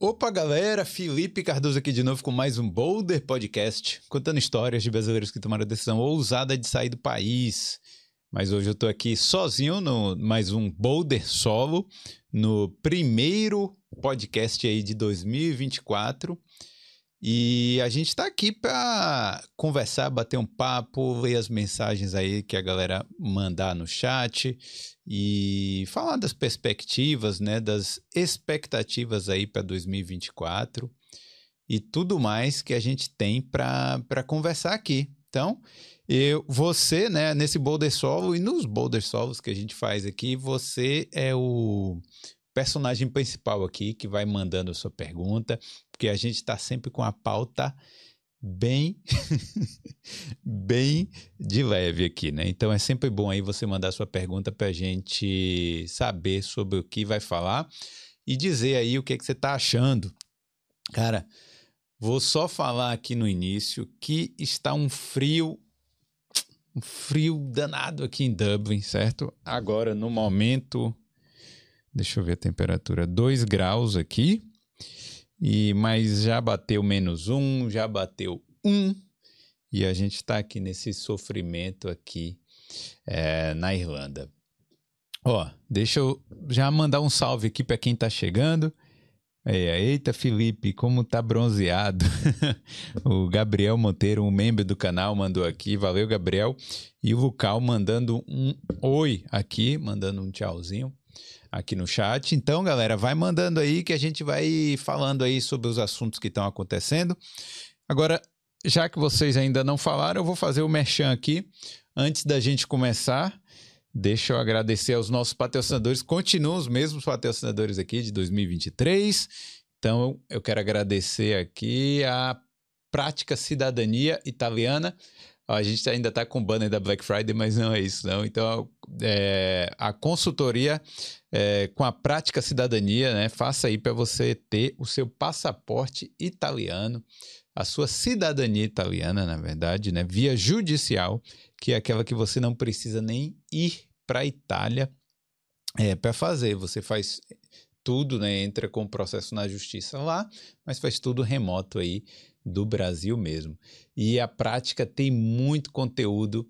Opa, galera! Felipe Cardoso aqui de novo com mais um Boulder Podcast, contando histórias de brasileiros que tomaram a decisão ousada de sair do país. Mas hoje eu tô aqui sozinho no mais um Boulder solo, no primeiro podcast aí de 2024. E a gente está aqui para conversar, bater um papo, ler as mensagens aí que a galera mandar no chat e falar das perspectivas, né, das expectativas aí para 2024 e tudo mais que a gente tem para conversar aqui. Então, eu, você, né, nesse Boulder Solo e nos Boulder Solos que a gente faz aqui, você é o personagem principal aqui que vai mandando a sua pergunta, porque a gente está sempre com a pauta bem bem de leve aqui, né? Então é sempre bom aí você mandar sua pergunta para a gente saber sobre o que vai falar e dizer aí o que, é que você está achando. Cara, vou só falar aqui no início que está um frio um frio danado aqui em Dublin, certo? Agora no momento Deixa eu ver a temperatura. 2 graus aqui. E, mas já bateu menos um, já bateu um. E a gente está aqui nesse sofrimento aqui é, na Irlanda. Ó, deixa eu já mandar um salve aqui para quem está chegando. Eita, Felipe, como tá bronzeado. o Gabriel Monteiro, um membro do canal, mandou aqui. Valeu, Gabriel. E o Vucal mandando um oi aqui, mandando um tchauzinho aqui no chat. Então, galera, vai mandando aí que a gente vai falando aí sobre os assuntos que estão acontecendo. Agora, já que vocês ainda não falaram, eu vou fazer o merchan aqui. Antes da gente começar, deixa eu agradecer aos nossos patrocinadores. Continuam os mesmos patrocinadores aqui de 2023. Então, eu quero agradecer aqui a Prática Cidadania Italiana. A gente ainda está com o banner da Black Friday, mas não é isso, não. Então, é, a consultoria é, com a prática cidadania, né? Faça aí para você ter o seu passaporte italiano, a sua cidadania italiana, na verdade, né? Via judicial, que é aquela que você não precisa nem ir para a Itália é, para fazer. Você faz tudo, né? Entra com o processo na justiça lá, mas faz tudo remoto aí do Brasil mesmo. E a prática tem muito conteúdo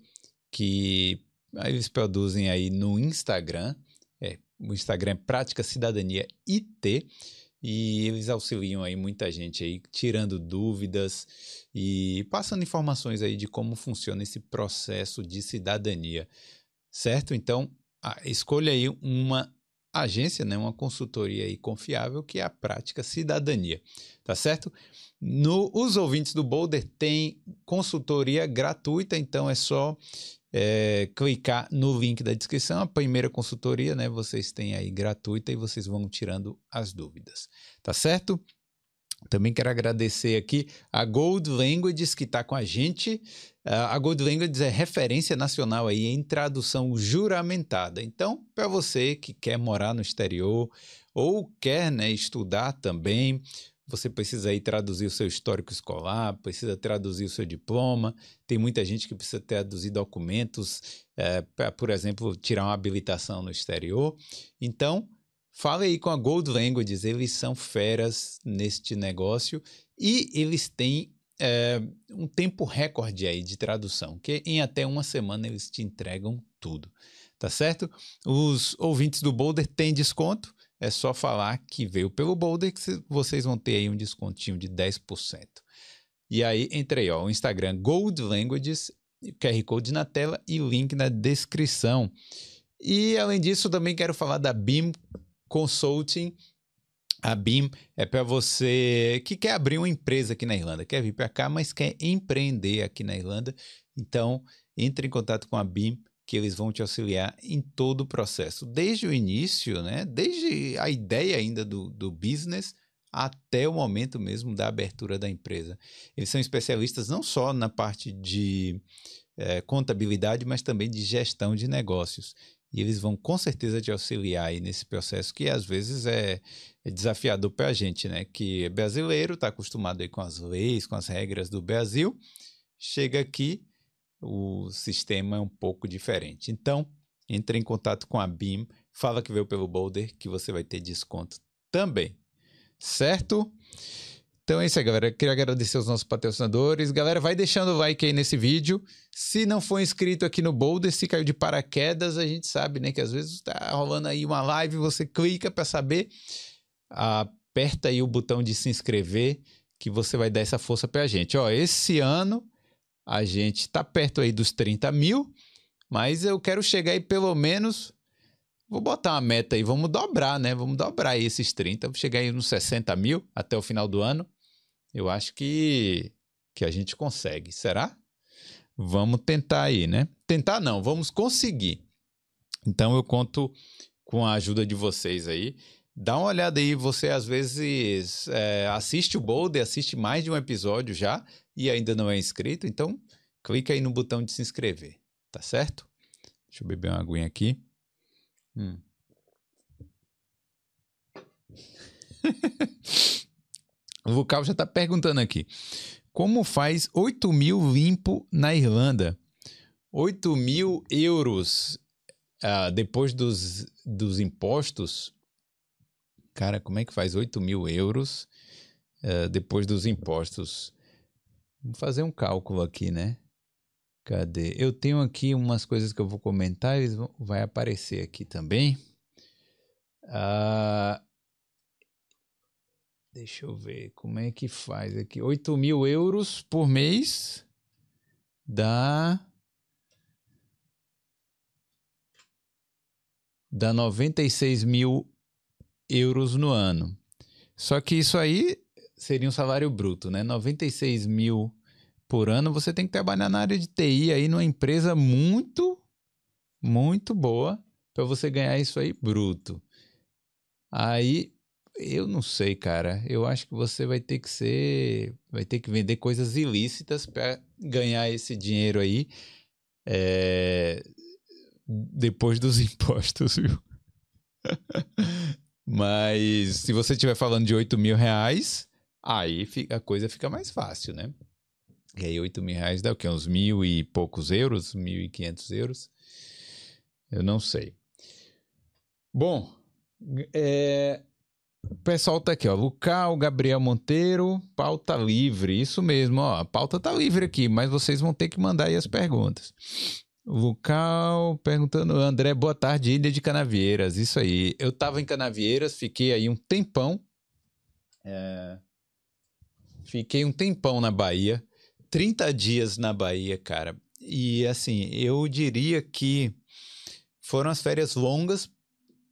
que eles produzem aí no Instagram. É, o Instagram é Prática Cidadania IT e eles auxiliam aí muita gente aí tirando dúvidas e passando informações aí de como funciona esse processo de cidadania, certo? Então, escolha aí uma agência, né, uma consultoria aí confiável que é a Prática Cidadania, tá certo? No, os ouvintes do Boulder têm consultoria gratuita, então é só é, clicar no link da descrição. A primeira consultoria, né? Vocês têm aí gratuita e vocês vão tirando as dúvidas, tá certo? Também quero agradecer aqui a Gold Languages que está com a gente. Uh, a Gold Languages é referência nacional aí em tradução juramentada. Então, para você que quer morar no exterior ou quer né, estudar também, você precisa aí traduzir o seu histórico escolar, precisa traduzir o seu diploma. Tem muita gente que precisa traduzir documentos, é, para, por exemplo, tirar uma habilitação no exterior. Então, fale aí com a Gold Languages, eles são feras neste negócio e eles têm é, um tempo recorde aí de tradução, que em até uma semana eles te entregam tudo, tá certo? Os ouvintes do Boulder têm desconto é só falar que veio pelo Boulder que vocês vão ter aí um descontinho de 10%. E aí, entrei, ó, o Instagram Gold Languages, QR Code na tela e link na descrição. E além disso, também quero falar da BIM Consulting. A BIM é para você que quer abrir uma empresa aqui na Irlanda, quer vir para cá, mas quer empreender aqui na Irlanda. Então, entre em contato com a BIM que eles vão te auxiliar em todo o processo, desde o início, né? desde a ideia ainda do, do business até o momento mesmo da abertura da empresa. Eles são especialistas não só na parte de é, contabilidade, mas também de gestão de negócios. E eles vão com certeza te auxiliar aí nesse processo que às vezes é, é desafiador para a gente, né? Que é brasileiro, está acostumado aí com as leis, com as regras do Brasil, chega aqui o sistema é um pouco diferente. Então, entre em contato com a BIM, fala que veio pelo Boulder que você vai ter desconto também. certo? Então é isso aí, galera. Queria agradecer aos nossos patrocinadores. Galera, vai deixando o like aí nesse vídeo. Se não for inscrito aqui no Boulder, se caiu de paraquedas, a gente sabe, né? Que às vezes tá rolando aí uma live, você clica para saber. Aperta aí o botão de se inscrever, que você vai dar essa força pra gente. Ó, esse ano a gente tá perto aí dos 30 mil, mas eu quero chegar aí pelo menos Vou botar uma meta aí, vamos dobrar, né? Vamos dobrar aí esses 30, vou chegar aí nos 60 mil até o final do ano. Eu acho que, que a gente consegue. Será? Vamos tentar aí, né? Tentar não, vamos conseguir. Então eu conto com a ajuda de vocês aí. Dá uma olhada aí, você às vezes é, assiste o Boulder, assiste mais de um episódio já e ainda não é inscrito, então clica aí no botão de se inscrever, tá certo? Deixa eu beber uma aguinha aqui. Hum. o Vucal já está perguntando aqui. Como faz 8 mil limpo na Irlanda? 8 mil euros uh, depois dos, dos impostos. Cara, como é que faz 8 mil euros uh, depois dos impostos? Vamos fazer um cálculo aqui, né? Cadê? Eu tenho aqui umas coisas que eu vou comentar, eles vão, vai aparecer aqui também. Ah, deixa eu ver como é que faz aqui. 8 mil euros por mês dá. Dá 96 mil euros no ano. Só que isso aí seria um salário bruto, né? 96 mil por ano, você tem que trabalhar na área de TI aí numa empresa muito, muito boa para você ganhar isso aí bruto. Aí eu não sei, cara. Eu acho que você vai ter que ser, vai ter que vender coisas ilícitas para ganhar esse dinheiro aí é... depois dos impostos, viu? Mas se você estiver falando de 8 mil reais, aí a coisa fica mais fácil, né? E aí, 8 mil reais dá o quê? Uns mil e poucos euros? Mil e quinhentos euros? Eu não sei. Bom, é... o pessoal tá aqui, ó. Lucal, Gabriel Monteiro, pauta livre. Isso mesmo, ó. A pauta tá livre aqui, mas vocês vão ter que mandar aí as perguntas. Lucal perguntando, André, boa tarde, Ilha de Canavieiras. Isso aí. Eu tava em Canavieiras, fiquei aí um tempão. É... Fiquei um tempão na Bahia. 30 dias na Bahia, cara. E assim, eu diria que foram as férias longas,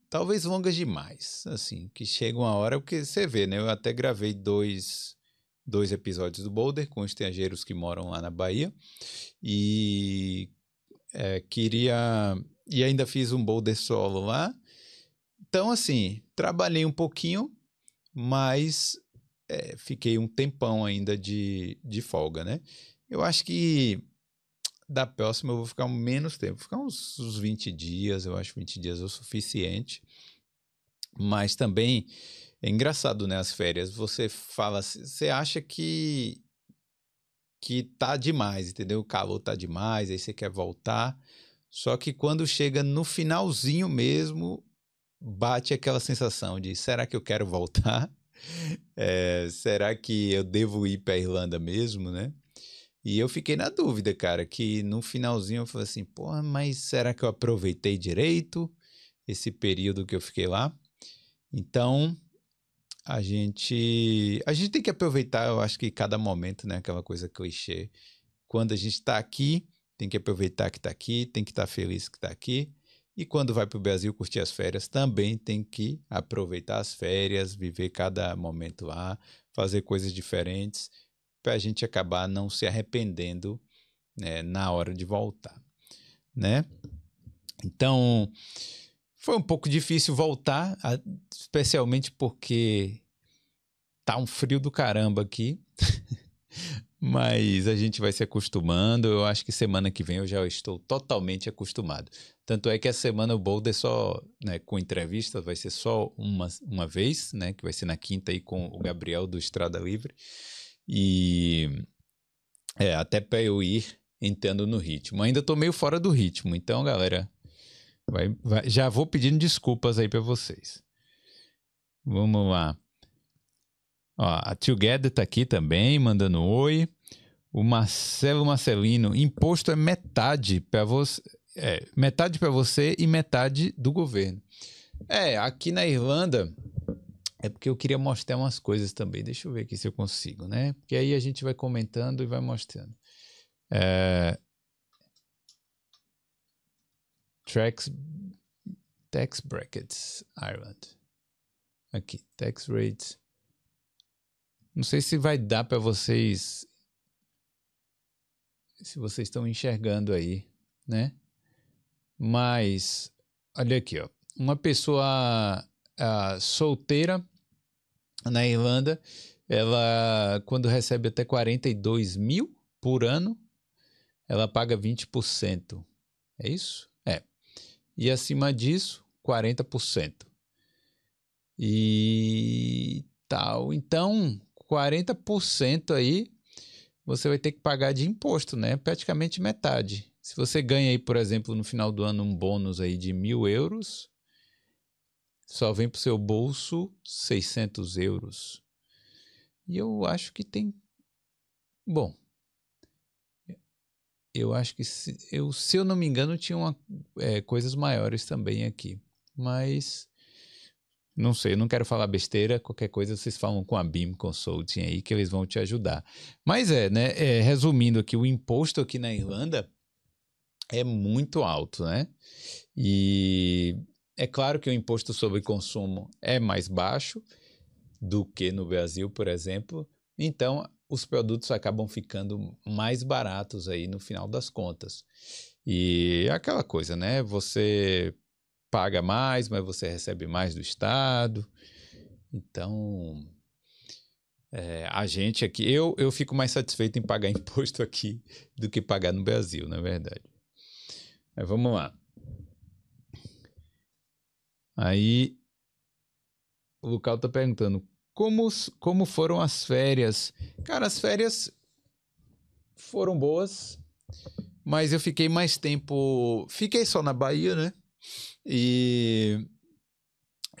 talvez longas demais, assim, que chega uma hora, porque você vê, né? Eu até gravei dois, dois episódios do Boulder com estrangeiros que moram lá na Bahia e é, queria. E ainda fiz um Boulder solo lá. Então, assim, trabalhei um pouquinho, mas é, fiquei um tempão ainda de, de folga, né? Eu acho que da próxima eu vou ficar menos tempo, ficar uns, uns 20 dias, eu acho 20 dias é o suficiente. Mas também é engraçado, né? As férias, você fala, você acha que que tá demais, entendeu? O calor tá demais, aí você quer voltar. Só que quando chega no finalzinho mesmo, bate aquela sensação de será que eu quero voltar? É, será que eu devo ir para Irlanda mesmo, né? E eu fiquei na dúvida, cara, que no finalzinho eu falei assim, porra, mas será que eu aproveitei direito esse período que eu fiquei lá? Então, a gente a gente tem que aproveitar, eu acho que cada momento, né, aquela coisa clichê. Quando a gente está aqui, tem que aproveitar que está aqui, tem que estar tá feliz que está aqui. E quando vai para o Brasil curtir as férias, também tem que aproveitar as férias, viver cada momento lá, fazer coisas diferentes, para a gente acabar não se arrependendo né, na hora de voltar, né? Então, foi um pouco difícil voltar, especialmente porque tá um frio do caramba aqui. Mas a gente vai se acostumando. Eu acho que semana que vem eu já estou totalmente acostumado. Tanto é que essa semana o Boulder só, né, com entrevista, vai ser só uma, uma vez, né? Que vai ser na quinta aí com o Gabriel do Estrada Livre. E é, até para eu ir entrando no ritmo. Ainda tô meio fora do ritmo, então, galera, vai, vai, já vou pedindo desculpas aí para vocês. Vamos lá. Ó, a Together tá aqui também, mandando oi. O Marcelo Marcelino, imposto é metade para você, é, metade para você e metade do governo. É, aqui na Irlanda é porque eu queria mostrar umas coisas também. Deixa eu ver aqui se eu consigo, né? Porque aí a gente vai comentando e vai mostrando. É... Tracks, tax brackets, Ireland. Aqui, tax rates. Não sei se vai dar para vocês. Se vocês estão enxergando aí, né? Mas, olha aqui, ó. Uma pessoa solteira na Irlanda, ela, quando recebe até 42 mil por ano, ela paga 20%. É isso? E acima disso, 40%. E tal. Então, 40% aí você vai ter que pagar de imposto, né? Praticamente metade. Se você ganha aí, por exemplo, no final do ano um bônus aí de mil euros, só vem para o seu bolso 600 euros. E eu acho que tem. Bom, eu acho que, se eu, se eu não me engano, tinha uma, é, coisas maiores também aqui. Mas não sei, não quero falar besteira, qualquer coisa vocês falam com a BIM Consulting aí que eles vão te ajudar. Mas é, né, é, resumindo aqui, o imposto aqui na Irlanda é muito alto, né? E é claro que o imposto sobre consumo é mais baixo do que no Brasil, por exemplo. Então, os produtos acabam ficando mais baratos aí no final das contas. E é aquela coisa, né? Você paga mais, mas você recebe mais do Estado. Então, é, a gente aqui, eu, eu fico mais satisfeito em pagar imposto aqui do que pagar no Brasil, na verdade. Mas vamos lá. Aí, o Lucal está perguntando, como, como foram as férias? Cara, as férias foram boas, mas eu fiquei mais tempo. Fiquei só na Bahia, né? E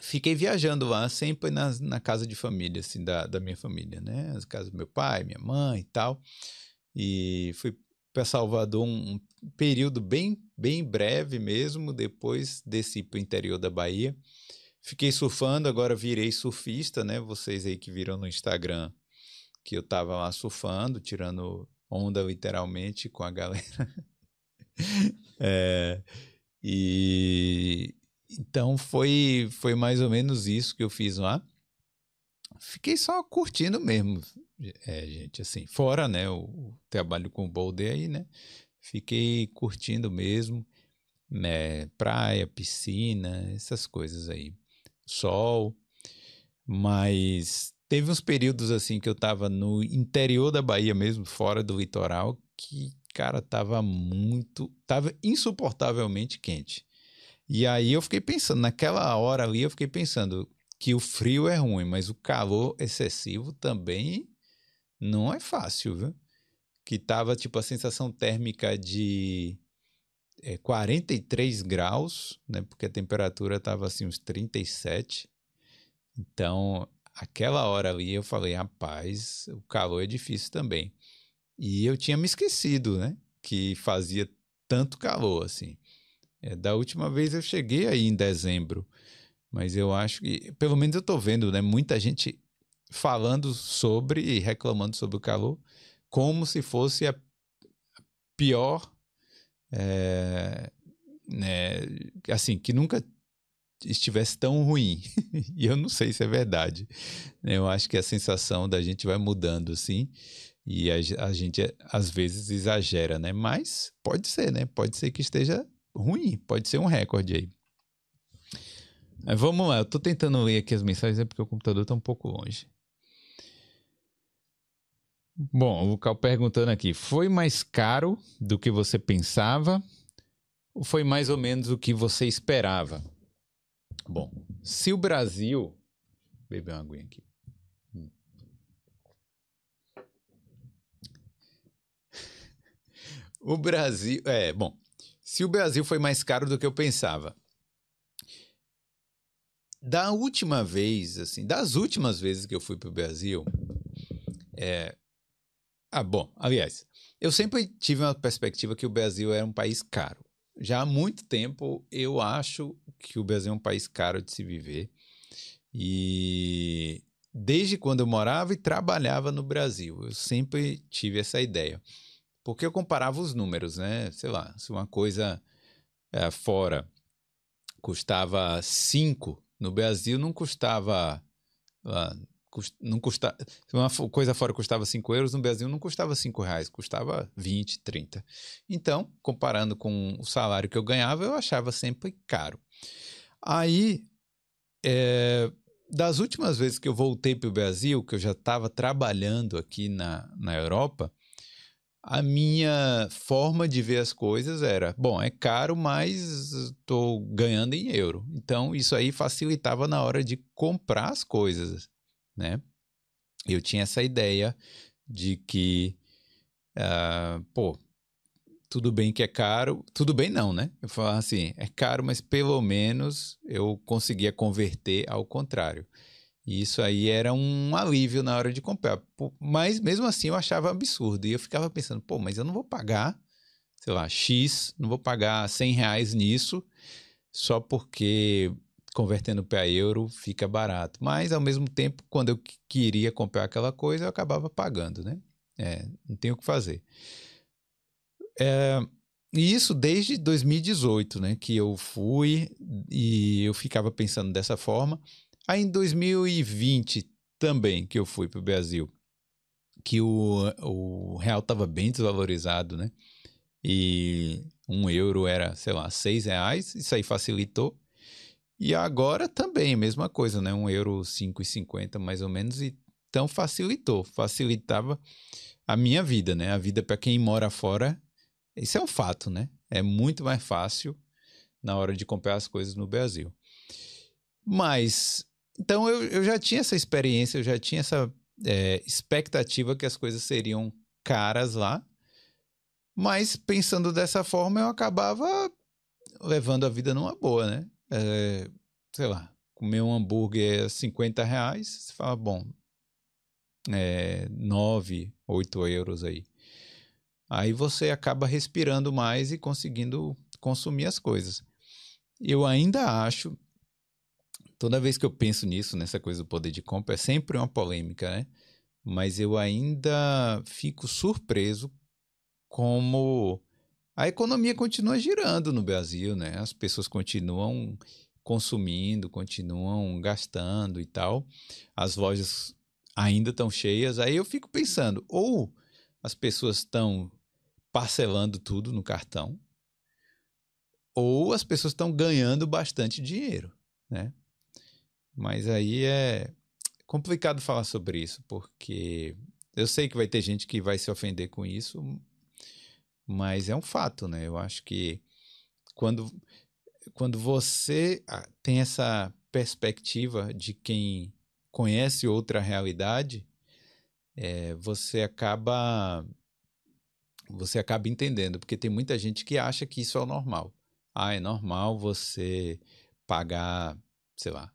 fiquei viajando lá, sempre na, na casa de família, assim, da, da minha família, né? As casas do meu pai, minha mãe e tal. E fui para Salvador um, um, período bem, bem breve mesmo, depois desci para o interior da Bahia. Fiquei surfando, agora virei surfista, né? Vocês aí que viram no Instagram que eu tava lá surfando, tirando onda literalmente com a galera. é, e então foi foi mais ou menos isso que eu fiz lá. Fiquei só curtindo mesmo, é, gente, assim, fora, né, o, o trabalho com o Boulder aí, né? Fiquei curtindo mesmo, né, praia, piscina, essas coisas aí. Sol, mas teve uns períodos assim que eu tava no interior da Bahia mesmo, fora do litoral, que cara, tava muito, tava insuportavelmente quente. E aí eu fiquei pensando, naquela hora ali eu fiquei pensando que o frio é ruim, mas o calor excessivo também não é fácil, viu? Que tava tipo a sensação térmica de é, 43 graus, né? Porque a temperatura tava assim uns 37. Então, aquela hora ali eu falei, rapaz, o calor é difícil também. E eu tinha me esquecido, né? Que fazia tanto calor assim. É, da última vez eu cheguei aí em dezembro, mas eu acho que, pelo menos eu estou vendo, né? Muita gente falando sobre e reclamando sobre o calor, como se fosse a pior, é, né? Assim, que nunca estivesse tão ruim. e eu não sei se é verdade. Eu acho que a sensação da gente vai mudando, assim. E a, a gente às vezes exagera, né? Mas pode ser, né? Pode ser que esteja ruim, pode ser um recorde aí. Vamos lá, eu tô tentando ler aqui as mensagens, é porque o computador tá um pouco longe. Bom, o Cal perguntando aqui: foi mais caro do que você pensava? Ou foi mais ou menos o que você esperava? Bom, se o Brasil. Beber uma aguinha aqui. O Brasil. É, bom. Se o Brasil foi mais caro do que eu pensava. da última vez, assim, das últimas vezes que eu fui para o Brasil, é... ah, bom, aliás, eu sempre tive uma perspectiva que o Brasil era um país caro. Já há muito tempo eu acho que o Brasil é um país caro de se viver. E desde quando eu morava e trabalhava no Brasil, eu sempre tive essa ideia. Porque eu comparava os números, né? Sei lá, se uma coisa é, fora custava 5, no Brasil não custava. Não custava se uma coisa fora custava 5 euros, no Brasil não custava 5 reais, custava 20, 30. Então, comparando com o salário que eu ganhava, eu achava sempre caro. Aí, é, das últimas vezes que eu voltei para o Brasil, que eu já estava trabalhando aqui na, na Europa, a minha forma de ver as coisas era: bom, é caro, mas estou ganhando em euro. Então, isso aí facilitava na hora de comprar as coisas, né? Eu tinha essa ideia de que, uh, pô, tudo bem que é caro, tudo bem não, né? Eu falava assim, é caro, mas pelo menos eu conseguia converter ao contrário. E isso aí era um alívio na hora de comprar. Mas mesmo assim eu achava absurdo. E eu ficava pensando, pô, mas eu não vou pagar, sei lá, X, não vou pagar 100 reais nisso, só porque convertendo para euro fica barato. Mas ao mesmo tempo, quando eu queria comprar aquela coisa, eu acabava pagando, né? É, não tem o que fazer. É, e isso desde 2018, né? Que eu fui e eu ficava pensando dessa forma. Aí em 2020 também, que eu fui para o Brasil, que o, o real estava bem desvalorizado, né? E um euro era, sei lá, seis reais, isso aí facilitou. E agora também, mesma coisa, né? Um euro cinco e cinquenta mais ou menos, e então facilitou, facilitava a minha vida, né? A vida para quem mora fora isso é um fato, né? É muito mais fácil na hora de comprar as coisas no Brasil. Mas, então eu, eu já tinha essa experiência, eu já tinha essa é, expectativa que as coisas seriam caras lá. Mas pensando dessa forma, eu acabava levando a vida numa boa, né? É, sei lá, comer um hambúrguer é 50 reais, você fala, bom, é, 9, 8 euros aí. Aí você acaba respirando mais e conseguindo consumir as coisas. Eu ainda acho, toda vez que eu penso nisso, nessa coisa do poder de compra, é sempre uma polêmica, né? Mas eu ainda fico surpreso como a economia continua girando no Brasil, né? As pessoas continuam consumindo, continuam gastando e tal. As lojas ainda estão cheias. Aí eu fico pensando, ou as pessoas estão parcelando tudo no cartão, ou as pessoas estão ganhando bastante dinheiro, né? Mas aí é complicado falar sobre isso, porque eu sei que vai ter gente que vai se ofender com isso, mas é um fato, né? Eu acho que quando, quando você ah, tem essa perspectiva de quem conhece outra realidade, é, você acaba você acaba entendendo, porque tem muita gente que acha que isso é o normal. Ah, é normal você pagar, sei lá,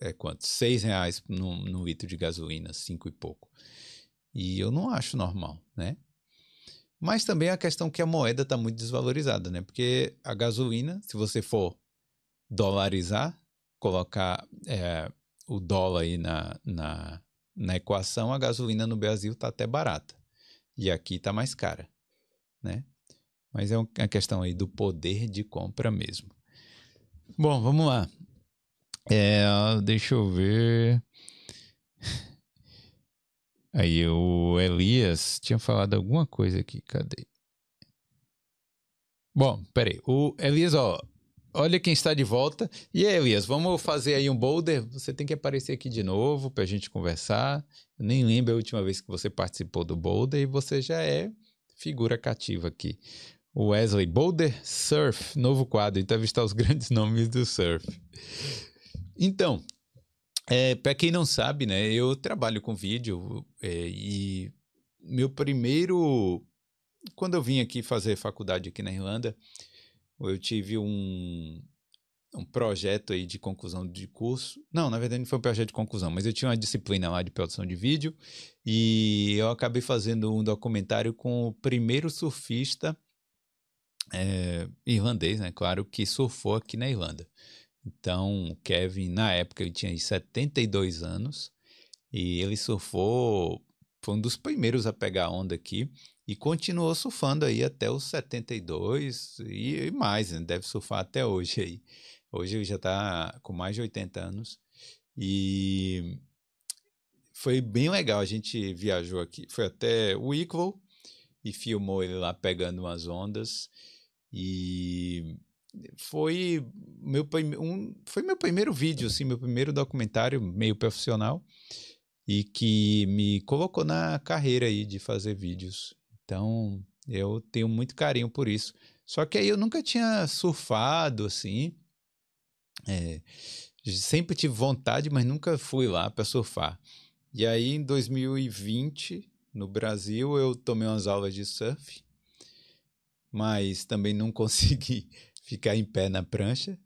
é quanto? Seis reais no, no litro de gasolina, cinco e pouco. E eu não acho normal, né? Mas também a questão que a moeda está muito desvalorizada, né? Porque a gasolina, se você for dolarizar, colocar é, o dólar aí na, na, na equação, a gasolina no Brasil está até barata e aqui está mais cara, né? Mas é uma questão aí do poder de compra mesmo. Bom, vamos lá. É, deixa eu ver. Aí o Elias tinha falado alguma coisa aqui, cadê? Bom, peraí. O Elias, ó, olha quem está de volta. E aí, Elias, vamos fazer aí um boulder? Você tem que aparecer aqui de novo para a gente conversar. Eu nem lembro a última vez que você participou do boulder e você já é figura cativa aqui. Wesley Boulder Surf, novo quadro, entrevistar os grandes nomes do surf. Então, é, para quem não sabe, né, eu trabalho com vídeo é, e meu primeiro. Quando eu vim aqui fazer faculdade aqui na Irlanda, eu tive um, um projeto aí de conclusão de curso. Não, na verdade não foi um projeto de conclusão, mas eu tinha uma disciplina lá de produção de vídeo e eu acabei fazendo um documentário com o primeiro surfista é, irlandês, né? Claro, que surfou aqui na Irlanda. Então, o Kevin, na época, ele tinha 72 anos e ele surfou, foi um dos primeiros a pegar onda aqui e continuou surfando aí até os 72 e, e mais, né? deve surfar até hoje aí. Hoje ele já está com mais de 80 anos. E foi bem legal. A gente viajou aqui, foi até Wicklow e filmou ele lá pegando umas ondas. E foi meu, um, foi meu primeiro vídeo, assim, meu primeiro documentário meio profissional e que me colocou na carreira aí de fazer vídeos. Então, eu tenho muito carinho por isso. Só que aí eu nunca tinha surfado assim. É, sempre tive vontade, mas nunca fui lá para surfar. E aí, em 2020, no Brasil, eu tomei umas aulas de surf, mas também não consegui ficar em pé na prancha.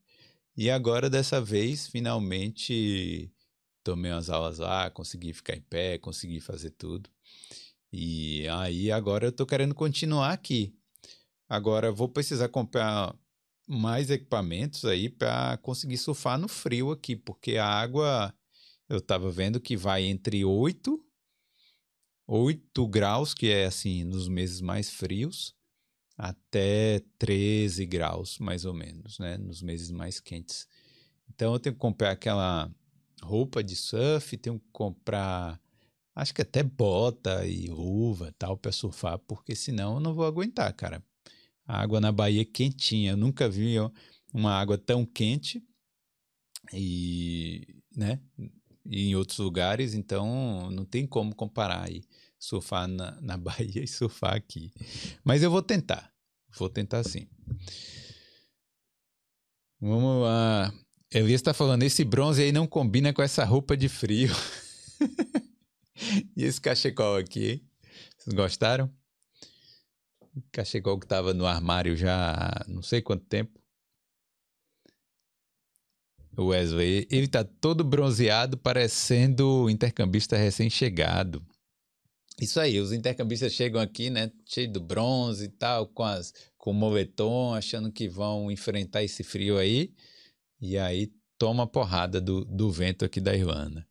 E agora, dessa vez, finalmente tomei umas aulas lá, consegui ficar em pé, consegui fazer tudo. E aí agora eu tô querendo continuar aqui. Agora vou precisar comprar mais equipamentos aí para conseguir surfar no frio aqui, porque a água eu estava vendo que vai entre 8 8 graus, que é assim nos meses mais frios, até 13 graus, mais ou menos, né, nos meses mais quentes. Então eu tenho que comprar aquela roupa de surf, tenho que comprar acho que até bota e luva tal para surfar, porque senão eu não vou aguentar, cara. A água na Bahia é quentinha. Eu nunca vi uma água tão quente e, né, e em outros lugares, então não tem como comparar aí surfar na, na Bahia e surfar aqui. Mas eu vou tentar. Vou tentar sim. Vamos lá. Elias está falando, esse bronze aí não combina com essa roupa de frio. e esse cachecol aqui, hein? Vocês gostaram? Cachecol que estava no armário já há não sei quanto tempo. O Wesley, ele tá todo bronzeado, parecendo intercambista recém-chegado. Isso aí, os intercambistas chegam aqui, né, cheio do bronze e tal, com as com o moletom, achando que vão enfrentar esse frio aí, e aí toma porrada do, do vento aqui da Irlanda.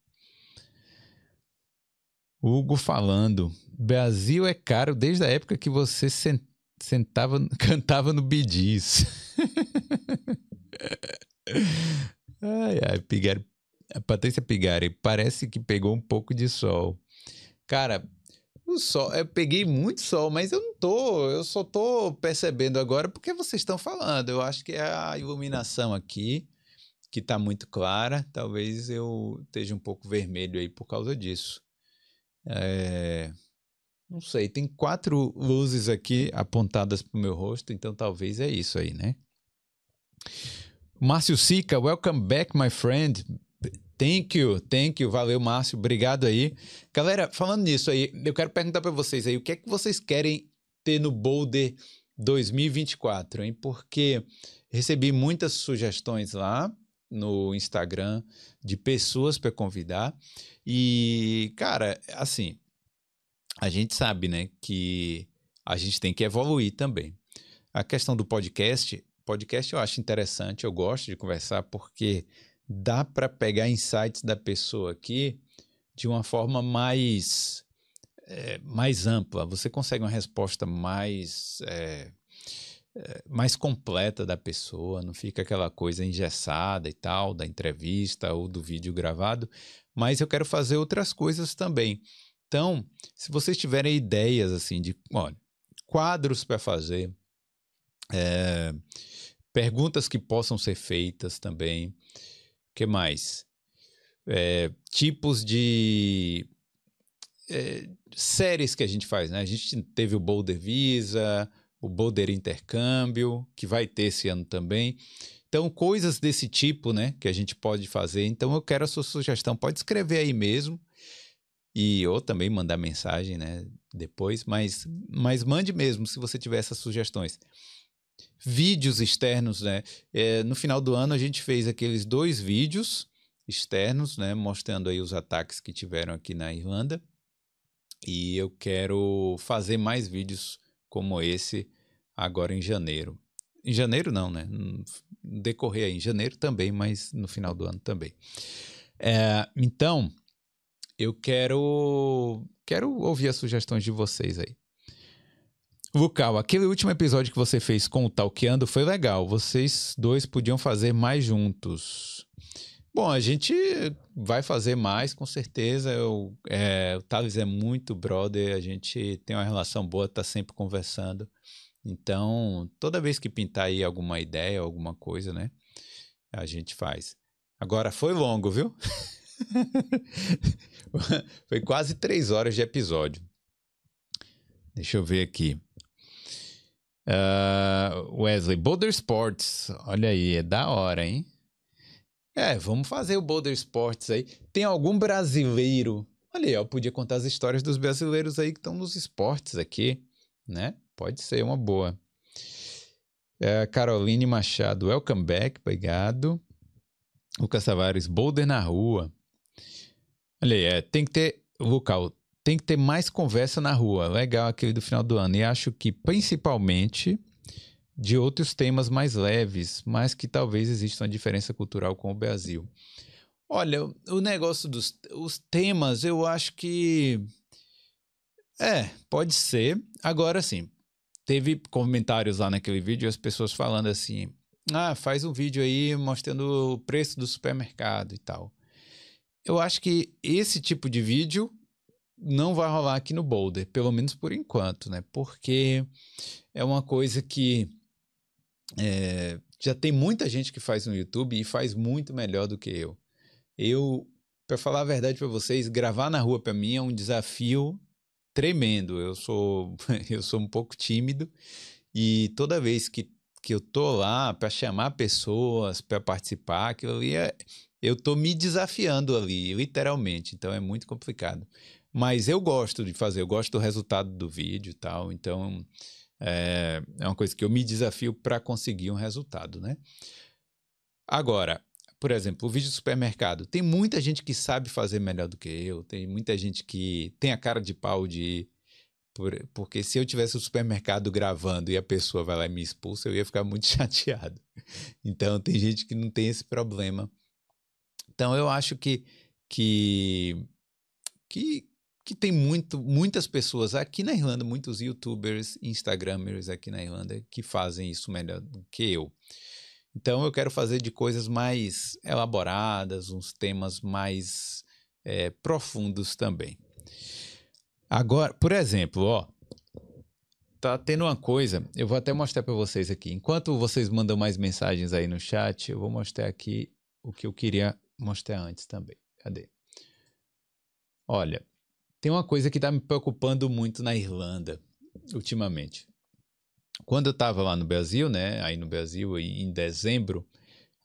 Hugo falando, Brasil é caro desde a época que você sentava, cantava no Bidis. ai, ai, Pigari, a Patrícia Pigari, parece que pegou um pouco de sol. Cara, o sol, eu peguei muito sol, mas eu não tô, eu só tô percebendo agora porque vocês estão falando. Eu acho que é a iluminação aqui que tá muito clara, talvez eu esteja um pouco vermelho aí por causa disso. É... Não sei, tem quatro luzes aqui apontadas para o meu rosto, então talvez é isso aí, né? Márcio Sica, welcome back, my friend. Thank you, thank you, valeu, Márcio, obrigado aí. Galera, falando nisso aí, eu quero perguntar para vocês aí, o que é que vocês querem ter no Boulder 2024, hein? Porque recebi muitas sugestões lá no Instagram de pessoas para convidar. E, cara, assim, a gente sabe, né, que a gente tem que evoluir também. A questão do podcast, podcast eu acho interessante, eu gosto de conversar porque dá para pegar insights da pessoa aqui de uma forma mais é, mais ampla. Você consegue uma resposta mais é, mais completa da pessoa, não fica aquela coisa engessada e tal da entrevista ou do vídeo gravado, mas eu quero fazer outras coisas também. Então, se vocês tiverem ideias assim de, olha, quadros para fazer, perguntas que possam ser feitas também, que mais? É, tipos de é, séries que a gente faz, né? A gente teve o Boulder Visa, o Boulder Intercâmbio, que vai ter esse ano também. Então, coisas desse tipo, né, que a gente pode fazer. Então, eu quero a sua sugestão. Pode escrever aí mesmo. E ou também mandar mensagem, né, depois, mas, mas mande mesmo se você tiver essas sugestões. Vídeos externos, né? É, no final do ano a gente fez aqueles dois vídeos externos, né? Mostrando aí os ataques que tiveram aqui na Irlanda. E eu quero fazer mais vídeos como esse agora em janeiro. Em janeiro não, né? Decorrer aí em janeiro também, mas no final do ano também. É, então, eu quero quero ouvir as sugestões de vocês aí. Lucal, aquele último episódio que você fez com o Talkeando foi legal. Vocês dois podiam fazer mais juntos. Bom, a gente vai fazer mais, com certeza. Eu, é, o Thales é muito brother, a gente tem uma relação boa, tá sempre conversando. Então, toda vez que pintar aí alguma ideia, alguma coisa, né? A gente faz. Agora, foi longo, viu? foi quase três horas de episódio. Deixa eu ver aqui. Uh, Wesley, Boulder Sports. Olha aí, é da hora, hein? É, vamos fazer o Boulder Sports aí. Tem algum brasileiro? Olha aí, eu podia contar as histórias dos brasileiros aí que estão nos esportes aqui, né? Pode ser uma boa. É, Caroline Machado, welcome back, obrigado. Lucas Tavares, Boulder na rua. Olha aí, é, tem que ter, local, tem que ter mais conversa na rua. Legal aquele do final do ano. E acho que principalmente de outros temas mais leves, mas que talvez exista uma diferença cultural com o Brasil. Olha, o negócio dos os temas, eu acho que. É, pode ser. Agora sim, teve comentários lá naquele vídeo, as pessoas falando assim: ah, faz um vídeo aí mostrando o preço do supermercado e tal. Eu acho que esse tipo de vídeo não vai rolar aqui no Boulder, pelo menos por enquanto, né? Porque é uma coisa que é, já tem muita gente que faz no YouTube e faz muito melhor do que eu. Eu, para falar a verdade para vocês, gravar na rua para mim é um desafio tremendo. Eu sou eu sou um pouco tímido e toda vez que, que eu tô lá para chamar pessoas para participar, aquilo ali é, eu tô me desafiando ali, literalmente. Então é muito complicado. Mas eu gosto de fazer, eu gosto do resultado do vídeo e tal, então é, é uma coisa que eu me desafio para conseguir um resultado, né? Agora, por exemplo, o vídeo do supermercado. Tem muita gente que sabe fazer melhor do que eu, tem muita gente que tem a cara de pau de. Por, porque se eu tivesse o supermercado gravando e a pessoa vai lá e me expulsa, eu ia ficar muito chateado. Então, tem gente que não tem esse problema. Então, eu acho que, que, que que tem muito, muitas pessoas aqui na Irlanda, muitos youtubers, instagramers aqui na Irlanda que fazem isso melhor do que eu. Então eu quero fazer de coisas mais elaboradas, uns temas mais é, profundos também. Agora, por exemplo, ó, tá tendo uma coisa, eu vou até mostrar para vocês aqui. Enquanto vocês mandam mais mensagens aí no chat, eu vou mostrar aqui o que eu queria mostrar antes também. Cadê? Olha, tem uma coisa que está me preocupando muito na Irlanda ultimamente. Quando eu estava lá no Brasil, né, aí no Brasil em dezembro,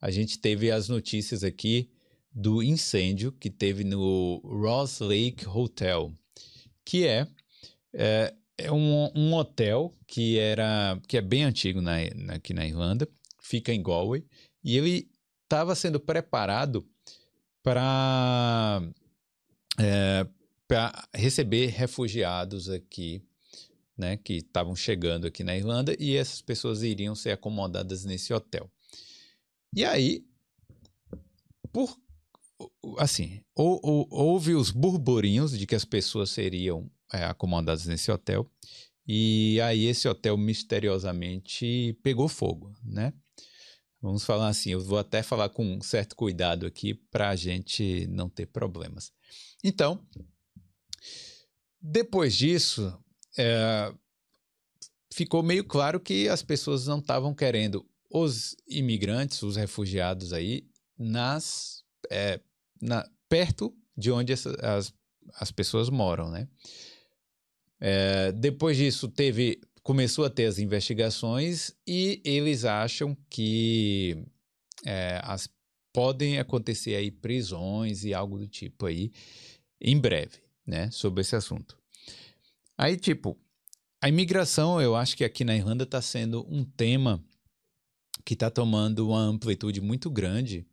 a gente teve as notícias aqui do incêndio que teve no Ross Lake Hotel, que é, é, é um, um, hotel que era que é bem antigo na, aqui na Irlanda, fica em Galway, e ele estava sendo preparado para é, para receber refugiados aqui, né, que estavam chegando aqui na Irlanda e essas pessoas iriam ser acomodadas nesse hotel. E aí, por assim, ou, ou, houve os burburinhos de que as pessoas seriam é, acomodadas nesse hotel e aí esse hotel misteriosamente pegou fogo, né? Vamos falar assim, eu vou até falar com um certo cuidado aqui para a gente não ter problemas. Então, depois disso, é, ficou meio claro que as pessoas não estavam querendo os imigrantes, os refugiados aí, nas, é, na, perto de onde essa, as, as pessoas moram, né? É, depois disso, teve, começou a ter as investigações e eles acham que é, as, podem acontecer aí prisões e algo do tipo aí em breve né, sobre esse assunto. Aí, tipo, a imigração, eu acho que aqui na Irlanda está sendo um tema que está tomando uma amplitude muito grande,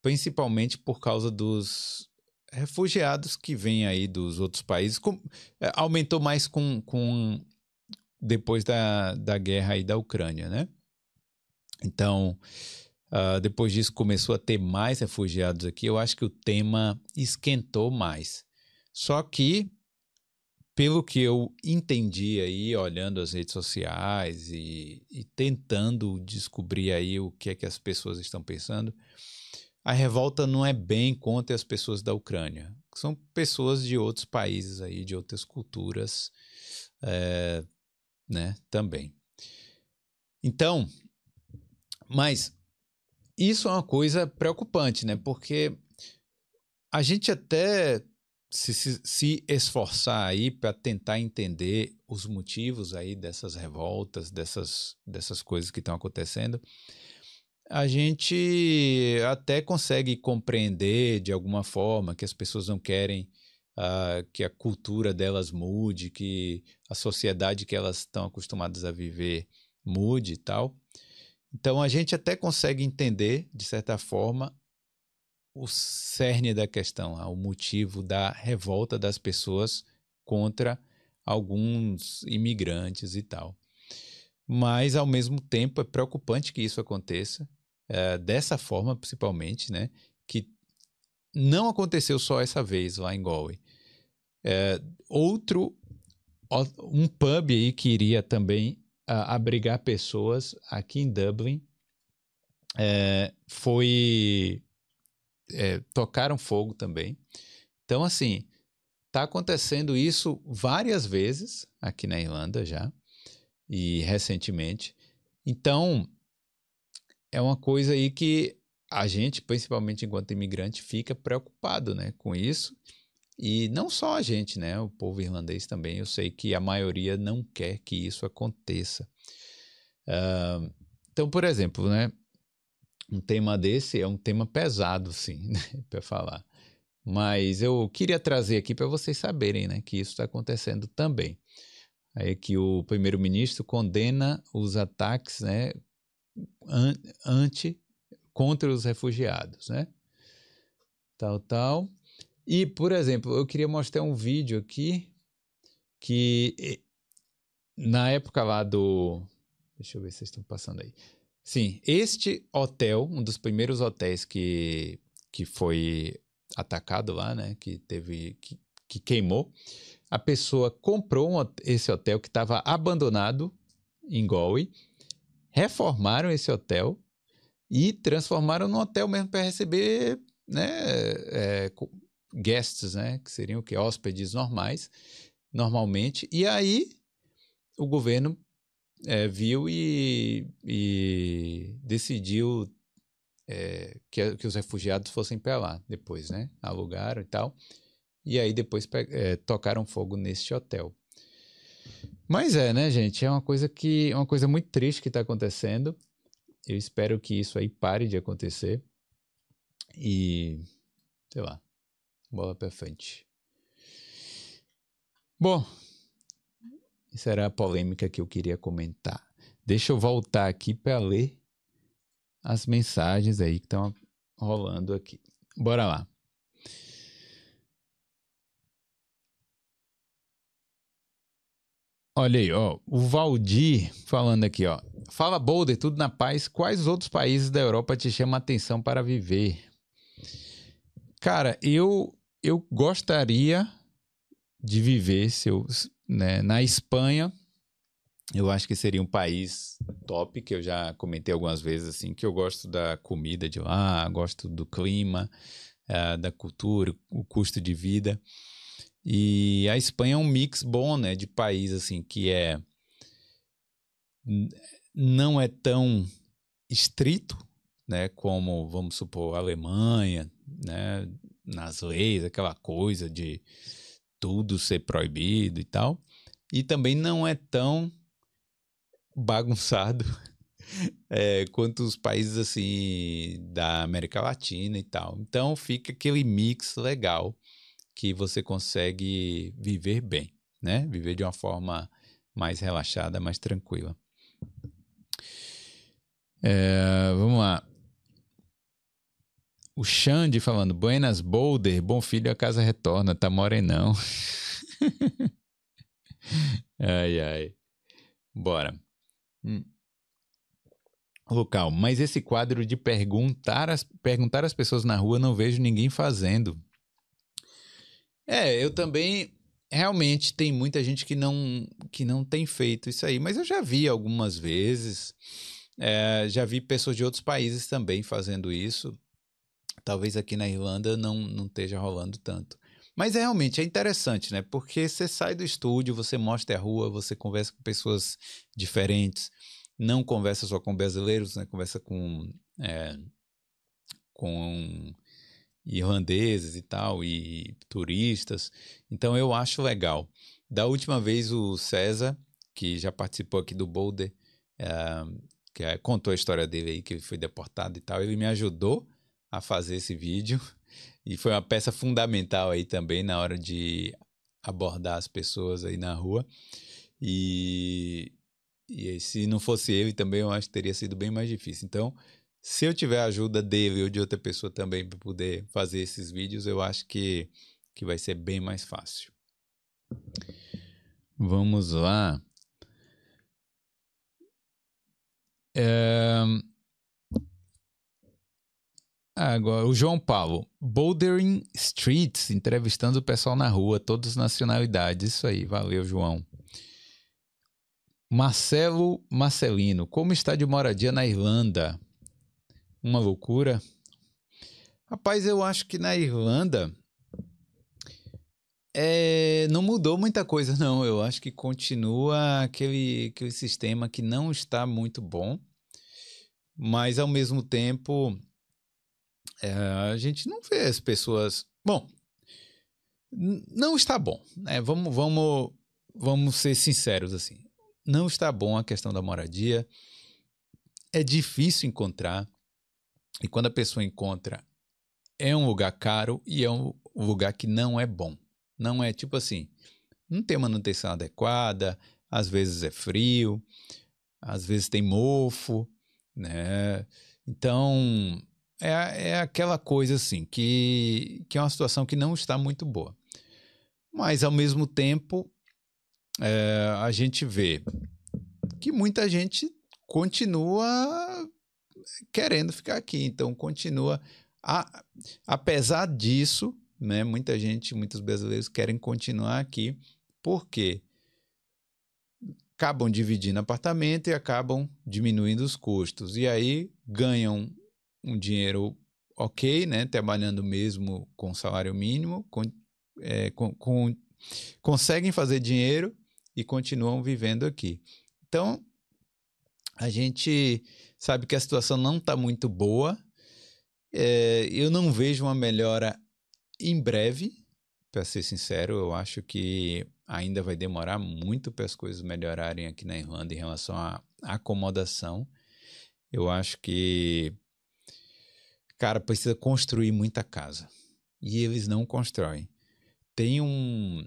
principalmente por causa dos refugiados que vêm aí dos outros países. Com, é, aumentou mais com, com depois da, da guerra aí da Ucrânia, né? Então, uh, depois disso começou a ter mais refugiados aqui. Eu acho que o tema esquentou mais. Só que, pelo que eu entendi aí, olhando as redes sociais e, e tentando descobrir aí o que é que as pessoas estão pensando, a revolta não é bem contra as pessoas da Ucrânia. São pessoas de outros países aí, de outras culturas, é, né, também. Então, mas isso é uma coisa preocupante, né? Porque a gente até se, se, se esforçar aí para tentar entender os motivos aí dessas revoltas, dessas, dessas coisas que estão acontecendo, a gente até consegue compreender de alguma forma que as pessoas não querem uh, que a cultura delas mude, que a sociedade que elas estão acostumadas a viver mude e tal. Então a gente até consegue entender, de certa forma, o cerne da questão, o motivo da revolta das pessoas contra alguns imigrantes e tal. Mas, ao mesmo tempo, é preocupante que isso aconteça, é, dessa forma, principalmente, né? Que não aconteceu só essa vez lá em Galway. É, outro, um pub aí que iria também uh, abrigar pessoas aqui em Dublin é, foi é, tocaram fogo também. Então, assim, está acontecendo isso várias vezes aqui na Irlanda já e recentemente. Então, é uma coisa aí que a gente, principalmente enquanto imigrante, fica preocupado né, com isso. E não só a gente, né? O povo irlandês também. Eu sei que a maioria não quer que isso aconteça. Uh, então, por exemplo, né? Um tema desse é um tema pesado, sim, né, para falar. Mas eu queria trazer aqui para vocês saberem, né, que isso está acontecendo também. É que o primeiro-ministro condena os ataques, né, anti contra os refugiados, né? Tal, tal. E, por exemplo, eu queria mostrar um vídeo aqui que na época lá do. Deixa eu ver se vocês estão passando aí. Sim, este hotel, um dos primeiros hotéis que, que foi atacado lá, né? Que teve. que, que queimou. A pessoa comprou um, esse hotel que estava abandonado em Galway, reformaram esse hotel e transformaram num hotel mesmo para receber né, é, guests, né, que seriam o que hóspedes normais, normalmente. E aí o governo é, viu e, e decidiu é, que, que, os refugiados fossem para lá depois, né? Alugaram e tal. E aí depois é, tocaram fogo neste hotel. Mas é, né, gente? É uma coisa que é uma coisa muito triste que está acontecendo. Eu espero que isso aí pare de acontecer. E sei lá, bola para frente. Bom, essa era a polêmica que eu queria comentar. Deixa eu voltar aqui para ler as mensagens aí que estão rolando aqui. Bora lá. Olha aí, ó, o Valdir falando aqui, ó. Fala Boulder, tudo na paz. Quais outros países da Europa te chamam a atenção para viver? Cara, eu eu gostaria de viver se eu, né, na Espanha. Eu acho que seria um país top, que eu já comentei algumas vezes, assim, que eu gosto da comida de lá, gosto do clima, uh, da cultura, o custo de vida. E a Espanha é um mix bom, né, de país, assim, que é... não é tão estrito, né, como, vamos supor, a Alemanha, né, nas leis, aquela coisa de tudo ser proibido e tal. E também não é tão bagunçado é, quanto os países assim da América Latina e tal. Então fica aquele mix legal que você consegue viver bem, né? Viver de uma forma mais relaxada, mais tranquila. É, vamos lá. O Xande falando, Buenas Boulder, bom filho, a casa retorna, tá morenão. ai, ai. Bora. Hum. Local, mas esse quadro de perguntar as, perguntar as pessoas na rua não vejo ninguém fazendo. É, eu também realmente tem muita gente que não que não tem feito isso aí, mas eu já vi algumas vezes. É, já vi pessoas de outros países também fazendo isso. Talvez aqui na Irlanda não, não esteja rolando tanto. Mas é, realmente é interessante, né? Porque você sai do estúdio, você mostra a rua, você conversa com pessoas diferentes, não conversa só com brasileiros, né? Conversa com, é, com irlandeses e tal, e turistas. Então eu acho legal. Da última vez o César, que já participou aqui do Boulder, é, que contou a história dele aí, que ele foi deportado e tal, ele me ajudou a fazer esse vídeo e foi uma peça fundamental aí também na hora de abordar as pessoas aí na rua. E, e se não fosse ele também, eu acho que teria sido bem mais difícil. Então, se eu tiver a ajuda dele ou de outra pessoa também para poder fazer esses vídeos, eu acho que, que vai ser bem mais fácil. Vamos lá. É... Agora, o João Paulo. Bouldering Streets, entrevistando o pessoal na rua, todas as nacionalidades. Isso aí, valeu, João. Marcelo Marcelino. Como está de moradia na Irlanda? Uma loucura. Rapaz, eu acho que na Irlanda é, não mudou muita coisa, não. Eu acho que continua aquele, aquele sistema que não está muito bom, mas ao mesmo tempo é, a gente não vê as pessoas. Bom, não está bom, né? Vamos, vamos, vamos ser sinceros assim. Não está bom a questão da moradia. É difícil encontrar. E quando a pessoa encontra, é um lugar caro e é um lugar que não é bom. Não é tipo assim, não tem manutenção adequada, às vezes é frio, às vezes tem mofo, né? Então, é, é aquela coisa assim, que, que é uma situação que não está muito boa. Mas, ao mesmo tempo, é, a gente vê que muita gente continua querendo ficar aqui. Então, continua. A, apesar disso, né, muita gente, muitos brasileiros querem continuar aqui, porque acabam dividindo apartamento e acabam diminuindo os custos. E aí ganham um dinheiro ok, né? Trabalhando mesmo com salário mínimo, com, é, com, com, conseguem fazer dinheiro e continuam vivendo aqui. Então, a gente sabe que a situação não está muito boa. É, eu não vejo uma melhora em breve, para ser sincero. Eu acho que ainda vai demorar muito para as coisas melhorarem aqui na Irlanda em relação à acomodação. Eu acho que cara, precisa construir muita casa. E eles não constroem. Tem um,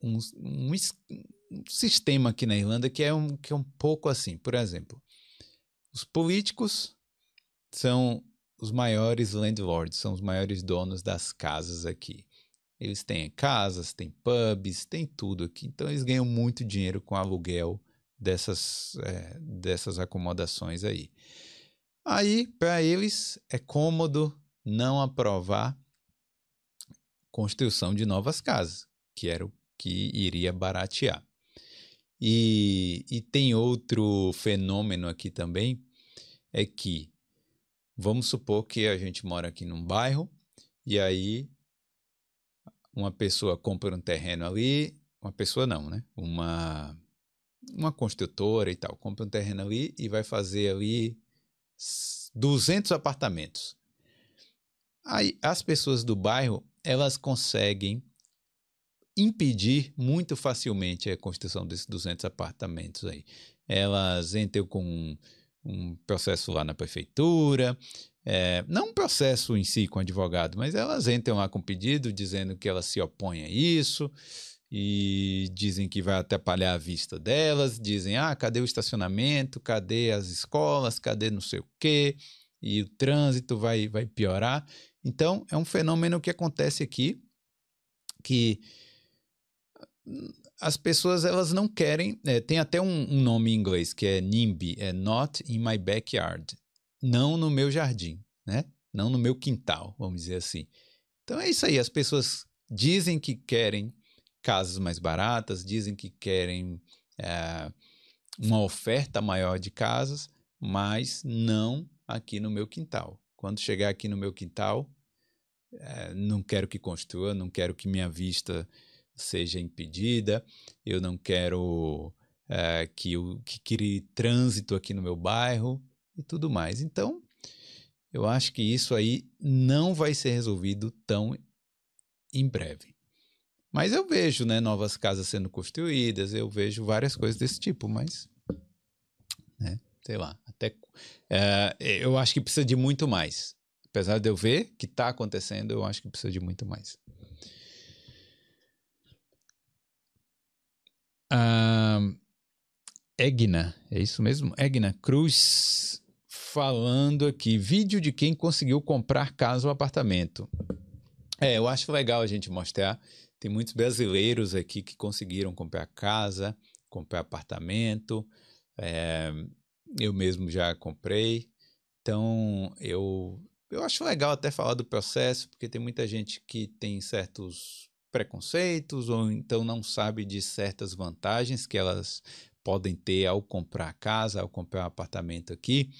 um, um, um sistema aqui na Irlanda que é, um, que é um pouco assim. Por exemplo, os políticos são os maiores landlords, são os maiores donos das casas aqui. Eles têm casas, têm pubs, têm tudo aqui. Então eles ganham muito dinheiro com aluguel dessas, é, dessas acomodações aí. Aí, para eles, é cômodo não aprovar construção de novas casas, que era o que iria baratear. E, e tem outro fenômeno aqui também, é que vamos supor que a gente mora aqui num bairro e aí uma pessoa compra um terreno ali, uma pessoa não, né? Uma uma construtora e tal, compra um terreno ali e vai fazer ali 200 apartamentos. Aí as pessoas do bairro, elas conseguem impedir muito facilmente a construção desses 200 apartamentos aí. Elas entram com um, um processo lá na prefeitura, é, não um processo em si com advogado, mas elas entram lá com pedido dizendo que elas se opõem a isso e dizem que vai atrapalhar a vista delas, dizem, ah, cadê o estacionamento, cadê as escolas, cadê não sei o quê, e o trânsito vai, vai piorar. Então, é um fenômeno que acontece aqui, que as pessoas elas não querem, é, tem até um, um, nome em inglês que é NIMBY, é Not in My Backyard, não no meu jardim, né? Não no meu quintal, vamos dizer assim. Então é isso aí, as pessoas dizem que querem casas mais baratas, dizem que querem é, uma oferta maior de casas, mas não aqui no meu quintal. Quando chegar aqui no meu quintal, é, não quero que construa, não quero que minha vista seja impedida, eu não quero é, que, eu, que crie trânsito aqui no meu bairro e tudo mais. Então, eu acho que isso aí não vai ser resolvido tão em breve. Mas eu vejo, né, novas casas sendo construídas, eu vejo várias coisas desse tipo, mas, né, sei lá, até é, eu acho que precisa de muito mais. Apesar de eu ver que está acontecendo, eu acho que precisa de muito mais. Uh, Egna, é isso mesmo? Egna Cruz falando aqui, vídeo de quem conseguiu comprar casa ou apartamento. É, eu acho legal a gente mostrar tem muitos brasileiros aqui que conseguiram comprar casa, comprar apartamento. É, eu mesmo já comprei. Então, eu, eu acho legal até falar do processo, porque tem muita gente que tem certos preconceitos ou então não sabe de certas vantagens que elas podem ter ao comprar casa, ao comprar um apartamento aqui.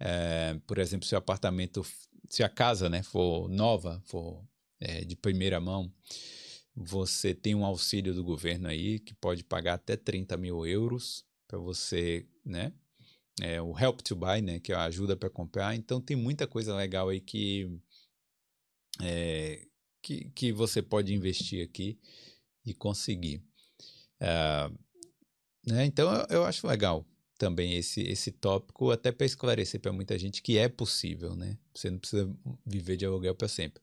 É, por exemplo, se o apartamento, se a casa né, for nova, for é, de primeira mão, você tem um auxílio do governo aí que pode pagar até 30 mil euros para você, né? É, o Help to Buy, né? Que é a ajuda para comprar. Então tem muita coisa legal aí que, é, que, que você pode investir aqui e conseguir. Uh, né? Então eu, eu acho legal também esse, esse tópico, até para esclarecer para muita gente que é possível, né? Você não precisa viver de aluguel para sempre.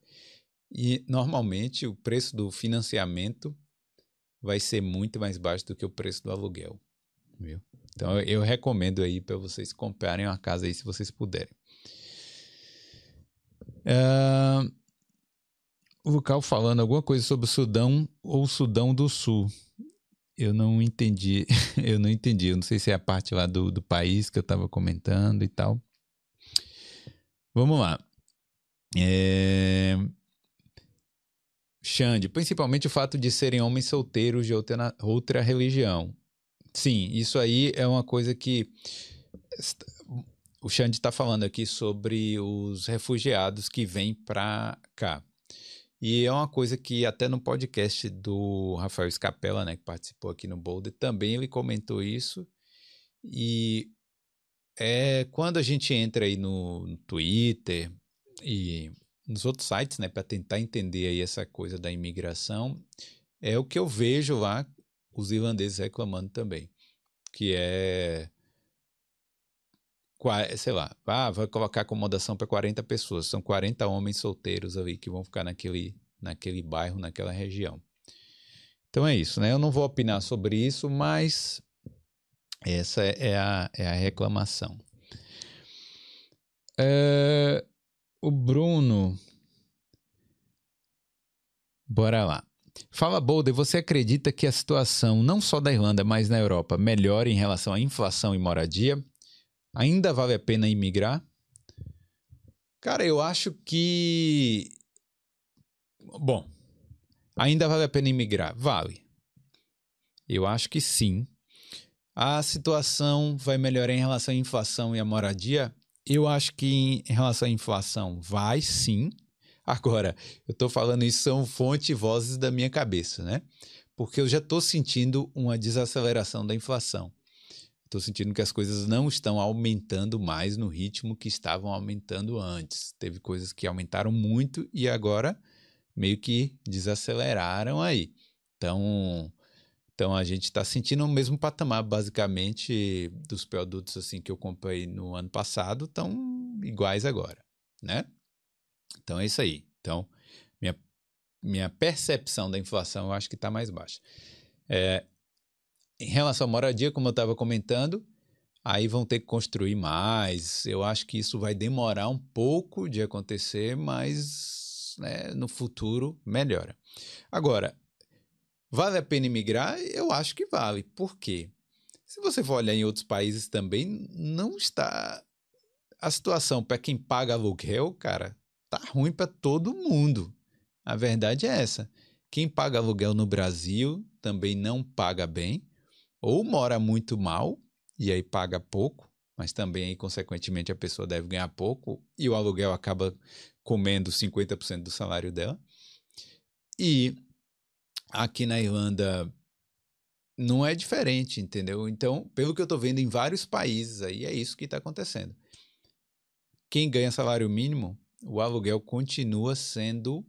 E normalmente o preço do financiamento vai ser muito mais baixo do que o preço do aluguel, viu? Então eu recomendo aí para vocês comprarem uma casa aí se vocês puderem. Uh, o Lucal falando alguma coisa sobre o Sudão ou Sudão do Sul. Eu não entendi, eu não entendi. Eu não sei se é a parte lá do, do país que eu estava comentando e tal. Vamos lá. É... Xande, principalmente o fato de serem homens solteiros de outra, outra religião. Sim, isso aí é uma coisa que o Xande está falando aqui sobre os refugiados que vêm para cá. E é uma coisa que até no podcast do Rafael Scapella, né, que participou aqui no Boulder, também ele comentou isso. E é quando a gente entra aí no, no Twitter e nos outros sites, né, para tentar entender aí essa coisa da imigração, é o que eu vejo lá os irlandeses reclamando também, que é sei lá, ah, vai colocar acomodação para 40 pessoas, são 40 homens solteiros ali que vão ficar naquele, naquele bairro, naquela região. Então é isso, né? Eu não vou opinar sobre isso, mas essa é a, é a reclamação. É, o Bruno. Bora lá. Fala, Boulder, você acredita que a situação, não só da Irlanda, mas na Europa, melhora em relação à inflação e moradia? Ainda vale a pena imigrar? Cara, eu acho que. Bom, ainda vale a pena imigrar? Vale. Eu acho que sim. A situação vai melhorar em relação à inflação e à moradia? Eu acho que em relação à inflação, vai sim. Agora, eu estou falando isso são fontes e vozes da minha cabeça, né? Porque eu já estou sentindo uma desaceleração da inflação. Estou sentindo que as coisas não estão aumentando mais no ritmo que estavam aumentando antes. Teve coisas que aumentaram muito e agora meio que desaceleraram aí. Então, então a gente está sentindo o mesmo patamar, basicamente, dos produtos assim que eu comprei no ano passado, estão iguais agora, né? Então é isso aí. Então, minha minha percepção da inflação eu acho que está mais baixa. É, em relação à moradia, como eu estava comentando, aí vão ter que construir mais. Eu acho que isso vai demorar um pouco de acontecer, mas né, no futuro melhora. Agora, vale a pena imigrar? Eu acho que vale. Por quê? Se você for olhar em outros países também, não está. A situação para quem paga aluguel, cara, tá ruim para todo mundo. A verdade é essa. Quem paga aluguel no Brasil também não paga bem, ou mora muito mal e aí paga pouco, mas também aí, consequentemente, a pessoa deve ganhar pouco e o aluguel acaba comendo 50% do salário dela. E aqui na Irlanda não é diferente, entendeu? Então, pelo que eu estou vendo em vários países aí, é isso que está acontecendo. Quem ganha salário mínimo, o aluguel continua sendo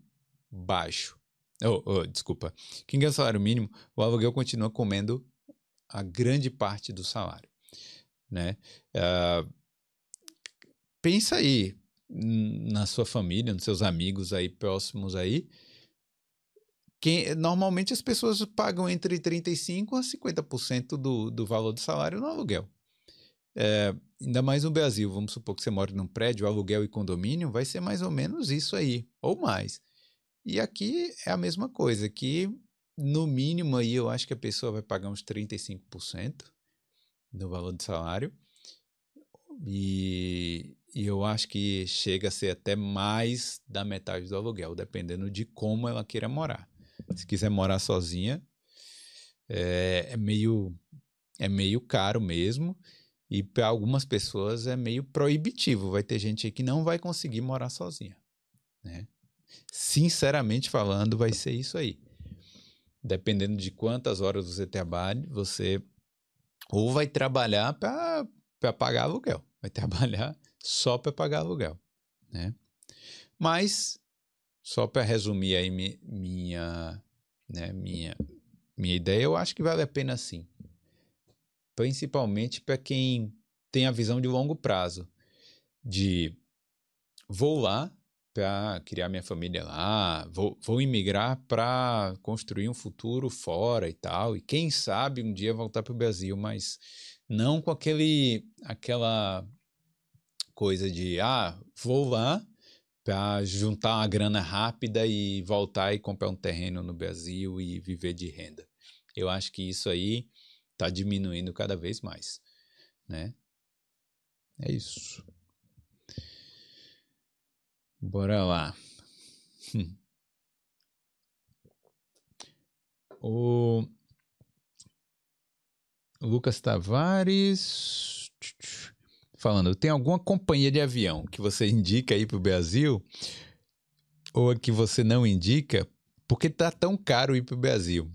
baixo. Oh, oh, desculpa. Quem ganha salário mínimo, o aluguel continua comendo a grande parte do salário né? Uh, pensa aí na sua família, nos seus amigos aí próximos aí. Quem, normalmente as pessoas pagam entre 35% a 50% do, do valor do salário no aluguel. É, ainda mais no Brasil, vamos supor que você mora num prédio, aluguel e condomínio, vai ser mais ou menos isso aí, ou mais. E aqui é a mesma coisa, que no mínimo aí eu acho que a pessoa vai pagar uns 35%, do valor do salário. E, e eu acho que chega a ser até mais da metade do aluguel, dependendo de como ela queira morar. Se quiser morar sozinha, é, é meio é meio caro mesmo. E para algumas pessoas é meio proibitivo. Vai ter gente que não vai conseguir morar sozinha. Né? Sinceramente falando, vai ser isso aí. Dependendo de quantas horas você trabalha, você ou vai trabalhar para pagar aluguel, vai trabalhar só para pagar aluguel, né? Mas só para resumir aí mi, minha, né, minha, minha ideia, eu acho que vale a pena sim. Principalmente para quem tem a visão de longo prazo, de vou lá para criar minha família lá, vou, vou imigrar para construir um futuro fora e tal, e quem sabe um dia voltar para o Brasil, mas não com aquele aquela coisa de ah, vou lá para juntar uma grana rápida e voltar e comprar um terreno no Brasil e viver de renda. Eu acho que isso aí está diminuindo cada vez mais, né? É isso. Bora lá. O Lucas Tavares falando, tem alguma companhia de avião que você indica aí para o Brasil ou que você não indica? Porque tá tão caro ir para o Brasil.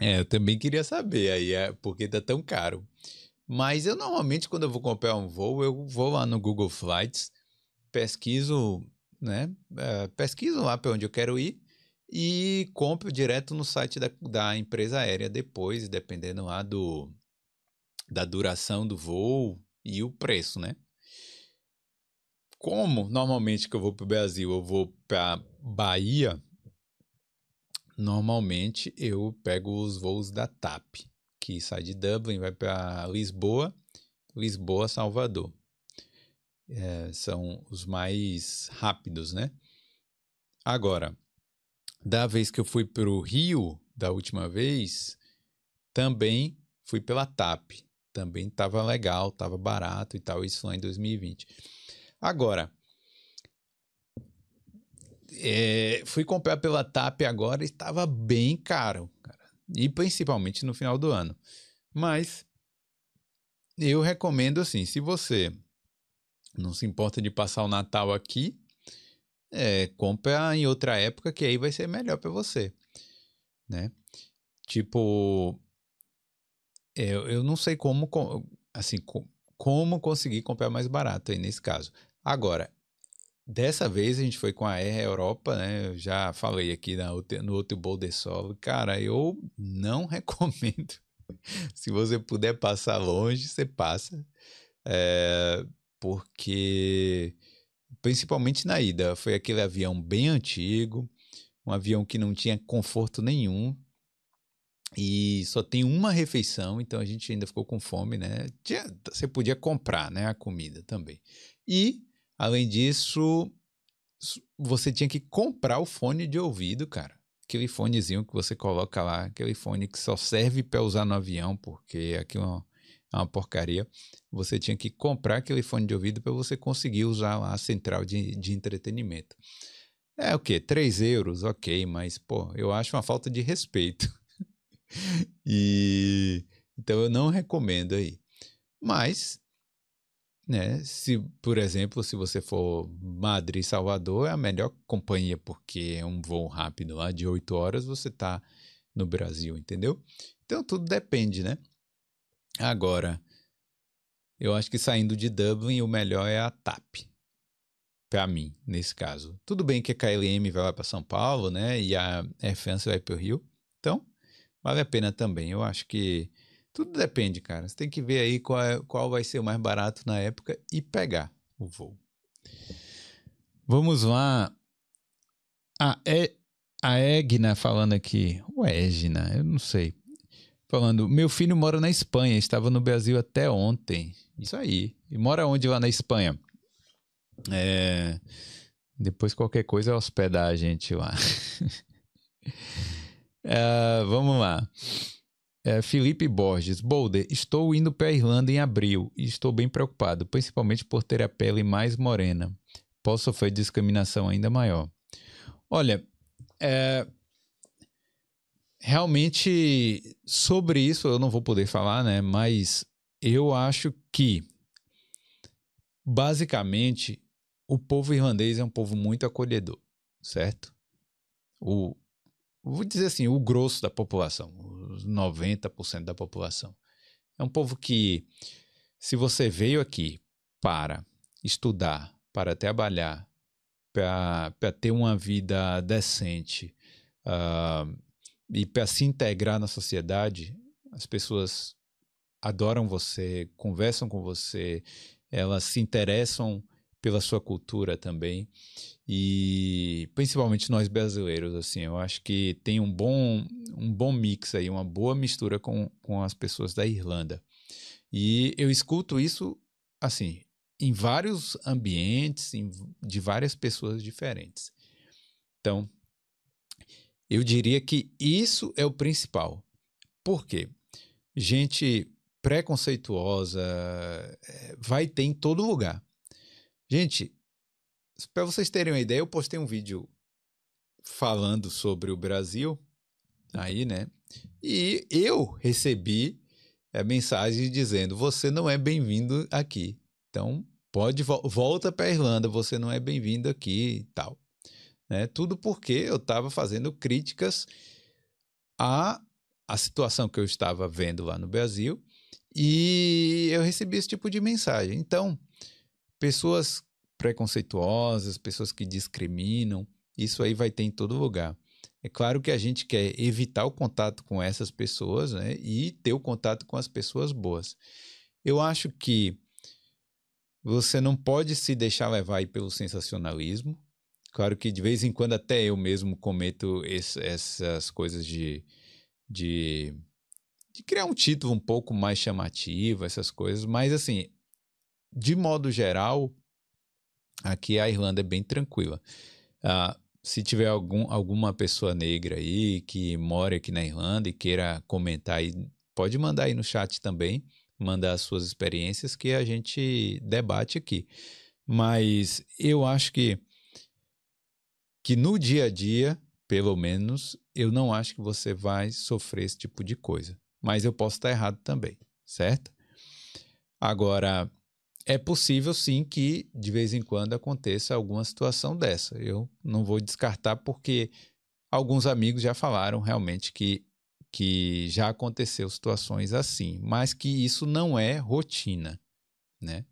É, eu também queria saber aí, é, porque tá tão caro. Mas eu normalmente quando eu vou comprar um voo, eu vou lá no Google Flights pesquiso, né? É, pesquiso lá para onde eu quero ir e compro direto no site da, da empresa aérea depois, dependendo lá do, da duração do voo e o preço, né? Como normalmente que eu vou para o Brasil, eu vou para Bahia, normalmente eu pego os voos da TAP, que sai de Dublin, vai para Lisboa, Lisboa, Salvador é, são os mais rápidos, né? Agora, da vez que eu fui para o Rio, da última vez, também fui pela TAP. Também estava legal, estava barato e tal, isso lá em 2020. Agora, é, fui comprar pela TAP agora e estava bem caro, cara. E principalmente no final do ano. Mas eu recomendo assim, se você não se importa de passar o Natal aqui, é, compra em outra época que aí vai ser melhor para você, né? Tipo, eu, eu não sei como, assim, como conseguir comprar mais barato aí nesse caso. Agora, dessa vez a gente foi com a Air Europa, né? Eu já falei aqui na, no outro Boulder Solo. Cara, eu não recomendo. Se você puder passar longe, você passa. É, porque principalmente na ida, foi aquele avião bem antigo, um avião que não tinha conforto nenhum e só tem uma refeição, então a gente ainda ficou com fome, né? Tinha, você podia comprar, né, a comida também. E além disso, você tinha que comprar o fone de ouvido, cara. Aquele fonezinho que você coloca lá, aquele fone que só serve para usar no avião, porque aquilo é uma, é uma porcaria. Você tinha que comprar aquele fone de ouvido para você conseguir usar lá a central de, de entretenimento. É o quê? 3 euros, ok, mas, pô, eu acho uma falta de respeito. e então eu não recomendo aí. Mas, né, se, por exemplo, se você for Madrid Salvador, é a melhor companhia, porque é um voo rápido lá de 8 horas, você tá no Brasil, entendeu? Então tudo depende, né? Agora, eu acho que saindo de Dublin, o melhor é a TAP para mim, nesse caso. Tudo bem que a KLM vai lá para São Paulo, né? E a Air France vai para o Rio. Então, vale a pena também. Eu acho que tudo depende, cara. Você tem que ver aí qual, é, qual vai ser o mais barato na época e pegar o voo. Vamos lá. A, e, a Egna falando aqui. O Egna, eu não sei. Falando, meu filho mora na Espanha, estava no Brasil até ontem. Isso aí. E mora onde lá na Espanha? É, depois qualquer coisa hospedar a gente lá. é, vamos lá. É, Felipe Borges, Boulder, estou indo para a Irlanda em abril e estou bem preocupado, principalmente por ter a pele mais morena. Posso sofrer discriminação ainda maior. Olha, é, realmente sobre isso eu não vou poder falar, né? Mas eu acho que basicamente o povo irlandês é um povo muito acolhedor, certo? O, vou dizer assim, o grosso da população, os 90% da população. É um povo que, se você veio aqui para estudar, para trabalhar, para, ter uma vida decente uh, e para se integrar na sociedade, as pessoas adoram você, conversam com você, elas se interessam pela sua cultura também. E principalmente nós brasileiros assim eu acho que tem um bom um bom mix aí uma boa mistura com, com as pessoas da Irlanda. E eu escuto isso assim em vários ambientes em, de várias pessoas diferentes. Então eu diria que isso é o principal. Por quê? Gente preconceituosa eh, vai ter em todo lugar Gente, para vocês terem uma ideia, eu postei um vídeo falando sobre o Brasil aí, né? E eu recebi a é, mensagem dizendo: você não é bem-vindo aqui. Então, pode volta para a Irlanda, você não é bem-vindo aqui e tal. Né? Tudo porque eu estava fazendo críticas à, à situação que eu estava vendo lá no Brasil e eu recebi esse tipo de mensagem. Então, pessoas preconceituosas, pessoas que discriminam, isso aí vai ter em todo lugar. É claro que a gente quer evitar o contato com essas pessoas né, e ter o contato com as pessoas boas. Eu acho que você não pode se deixar levar pelo sensacionalismo. Claro que de vez em quando até eu mesmo cometo esse, essas coisas de, de, de criar um título um pouco mais chamativo, essas coisas, mas assim, de modo geral, aqui a Irlanda é bem tranquila. Uh, se tiver algum, alguma pessoa negra aí que mora aqui na Irlanda e queira comentar aí, pode mandar aí no chat também, mandar as suas experiências que a gente debate aqui. Mas eu acho que que no dia a dia, pelo menos, eu não acho que você vai sofrer esse tipo de coisa. Mas eu posso estar errado também, certo? Agora, é possível sim que de vez em quando aconteça alguma situação dessa. Eu não vou descartar porque alguns amigos já falaram realmente que, que já aconteceu situações assim, mas que isso não é rotina, né?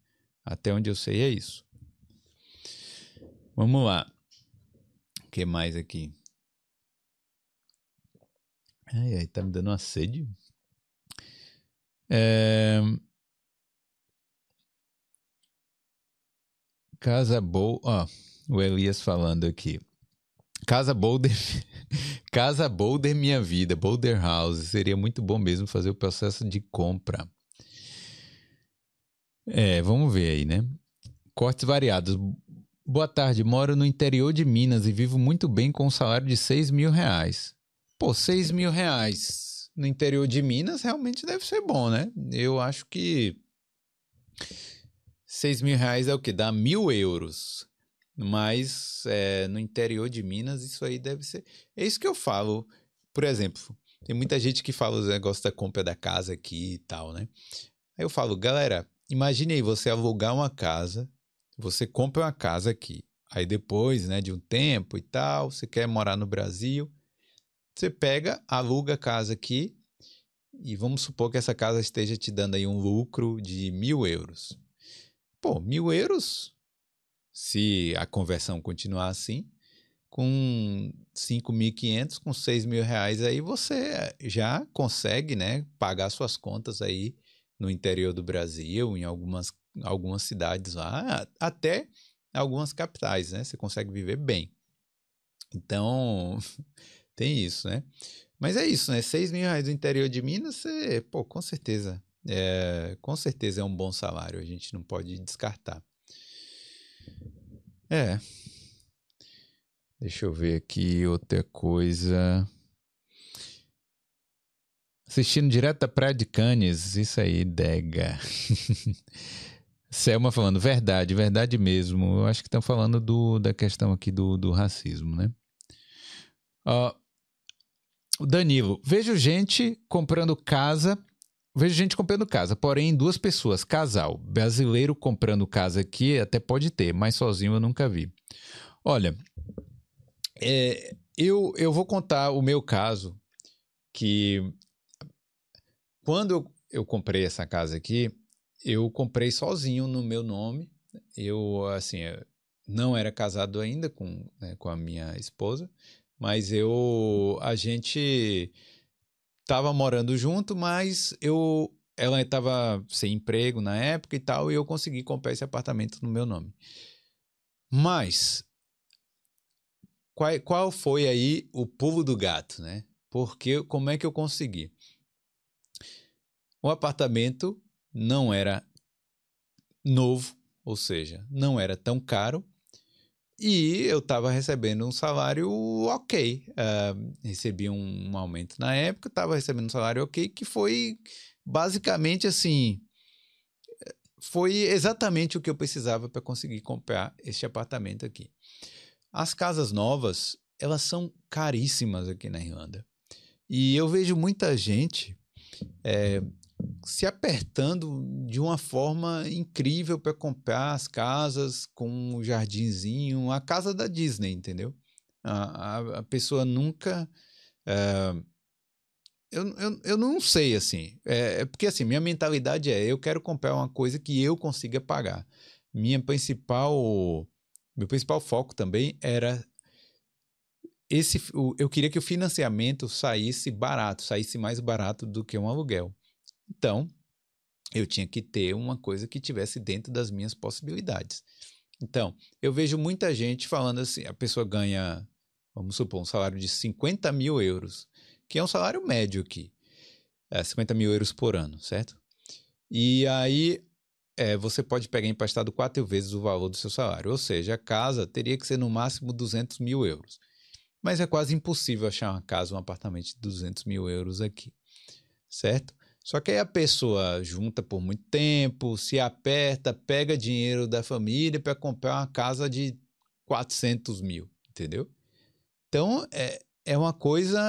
Até onde eu sei é isso. Vamos lá. O que mais aqui? Ai, ai, tá me dando uma sede. É... Casa boa. Ó, o Elias falando aqui. Casa Boulder. Casa Boulder Minha Vida, Boulder House. Seria muito bom mesmo fazer o processo de compra. É, vamos ver aí, né? Cortes variados. Boa tarde, moro no interior de Minas e vivo muito bem com um salário de 6 mil reais. Pô, 6 mil reais no interior de Minas realmente deve ser bom, né? Eu acho que 6 mil reais é o que? Dá mil euros. Mas é, no interior de Minas isso aí deve ser. É isso que eu falo. Por exemplo, tem muita gente que fala os negócios da compra da casa aqui e tal, né? Aí eu falo, galera, imagine aí você alugar uma casa, você compra uma casa aqui. Aí depois, né, de um tempo e tal, você quer morar no Brasil, você pega, aluga a casa aqui e vamos supor que essa casa esteja te dando aí um lucro de mil euros. Pô, mil euros se a conversão continuar assim, com 5.500, com 6 mil reais aí você já consegue, né, pagar suas contas aí no interior do Brasil, em algumas, algumas cidades lá, até algumas capitais, né, você consegue viver bem. Então, tem isso, né? Mas é isso, né? 6 mil reais no interior de Minas, você, pô, com certeza, é, com certeza é um bom salário, a gente não pode descartar. É. Deixa eu ver aqui outra coisa. Assistindo direto da Praia de Canes, isso aí, Dega. Selma falando, verdade, verdade mesmo. Eu acho que estão falando do, da questão aqui do, do racismo, né? Uh, Danilo, vejo gente comprando casa Vejo gente comprando casa, porém duas pessoas, casal, brasileiro comprando casa aqui até pode ter, mas sozinho eu nunca vi. Olha, é, eu, eu vou contar o meu caso, que quando eu, comprei essa casa aqui, eu comprei sozinho no meu nome. Eu, assim, não era casado ainda com, né, com a minha esposa, mas eu, a gente estava morando junto, mas eu ela estava sem emprego na época e tal, e eu consegui comprar esse apartamento no meu nome. Mas qual, qual foi aí o pulo do gato, né? Porque como é que eu consegui? O apartamento não era novo, ou seja, não era tão caro, e eu estava recebendo um salário ok. Uh, recebi um, um, aumento na época, estava recebendo um salário ok, que foi basicamente assim. Foi exatamente o que eu precisava para conseguir comprar este apartamento aqui. As casas novas, elas são caríssimas aqui na Irlanda. E eu vejo muita gente é, se apertando de uma forma incrível para comprar as casas com um jardinzinho, a casa da Disney, entendeu? A, a, a pessoa nunca. É, eu, eu, eu não sei, assim. É, é, porque, assim, minha mentalidade é: eu quero comprar uma coisa que eu consiga pagar. Minha principal. Meu principal foco também era esse, eu queria que o financiamento saísse barato, saísse mais barato do que um aluguel. Então, eu tinha que ter uma coisa que tivesse dentro das minhas possibilidades. Então, eu vejo muita gente falando assim: a pessoa ganha, vamos supor, um salário de 50 mil euros, que é um salário médio aqui, é 50 mil euros por ano, certo? E aí é, você pode pegar emprestado quatro vezes o valor do seu salário, ou seja, a casa teria que ser no máximo 200 mil euros. Mas é quase impossível achar uma casa, um apartamento de 200 mil euros aqui, certo? Só que aí a pessoa junta por muito tempo, se aperta, pega dinheiro da família para comprar uma casa de 400 mil, entendeu? Então, é, é uma coisa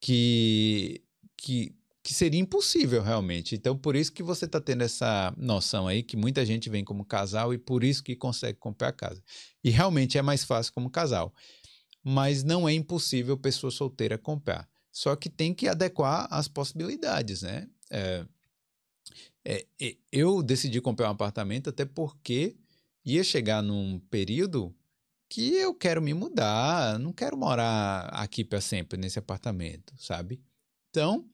que, que, que seria impossível realmente. Então, por isso que você está tendo essa noção aí, que muita gente vem como casal e por isso que consegue comprar a casa. E realmente é mais fácil como casal. Mas não é impossível pessoa solteira comprar. Só que tem que adequar as possibilidades, né? É, é, eu decidi comprar um apartamento até porque ia chegar num período que eu quero me mudar, não quero morar aqui para sempre nesse apartamento, sabe? Então,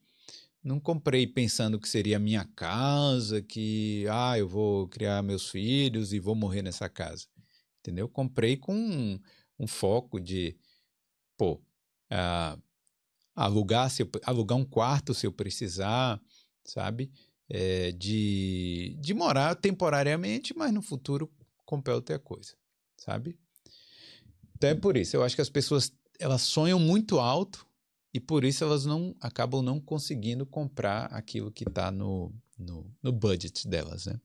não comprei pensando que seria minha casa, que ah, eu vou criar meus filhos e vou morrer nessa casa. Entendeu? Comprei com um foco de, pô, uh, alugar, se alugar um quarto se eu precisar, sabe? É, de, de morar temporariamente, mas no futuro comprar outra coisa, sabe? Então é por isso, eu acho que as pessoas elas sonham muito alto e por isso elas não acabam não conseguindo comprar aquilo que está no, no, no budget delas, né?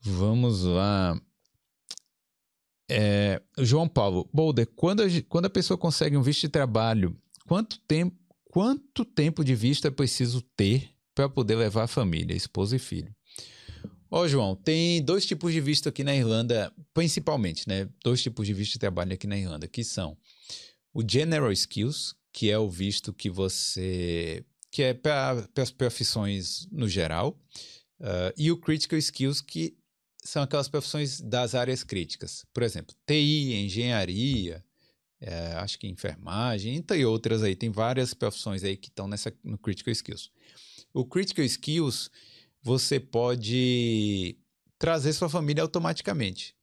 Vamos lá. É, João Paulo, Boulder, quando a, quando a pessoa consegue um visto de trabalho, quanto tempo, quanto tempo de visto é preciso ter para poder levar a família, esposa e filho? Ó, oh, João, tem dois tipos de visto aqui na Irlanda, principalmente, né? Dois tipos de visto de trabalho aqui na Irlanda, que são o General Skills, que é o visto que você. que é para as profissões no geral, uh, e o Critical Skills, que são aquelas profissões das áreas críticas. Por exemplo, TI, engenharia, é, acho que enfermagem, e outras aí. Tem várias profissões aí que estão nessa, no Critical Skills. O Critical Skills, você pode trazer sua família automaticamente.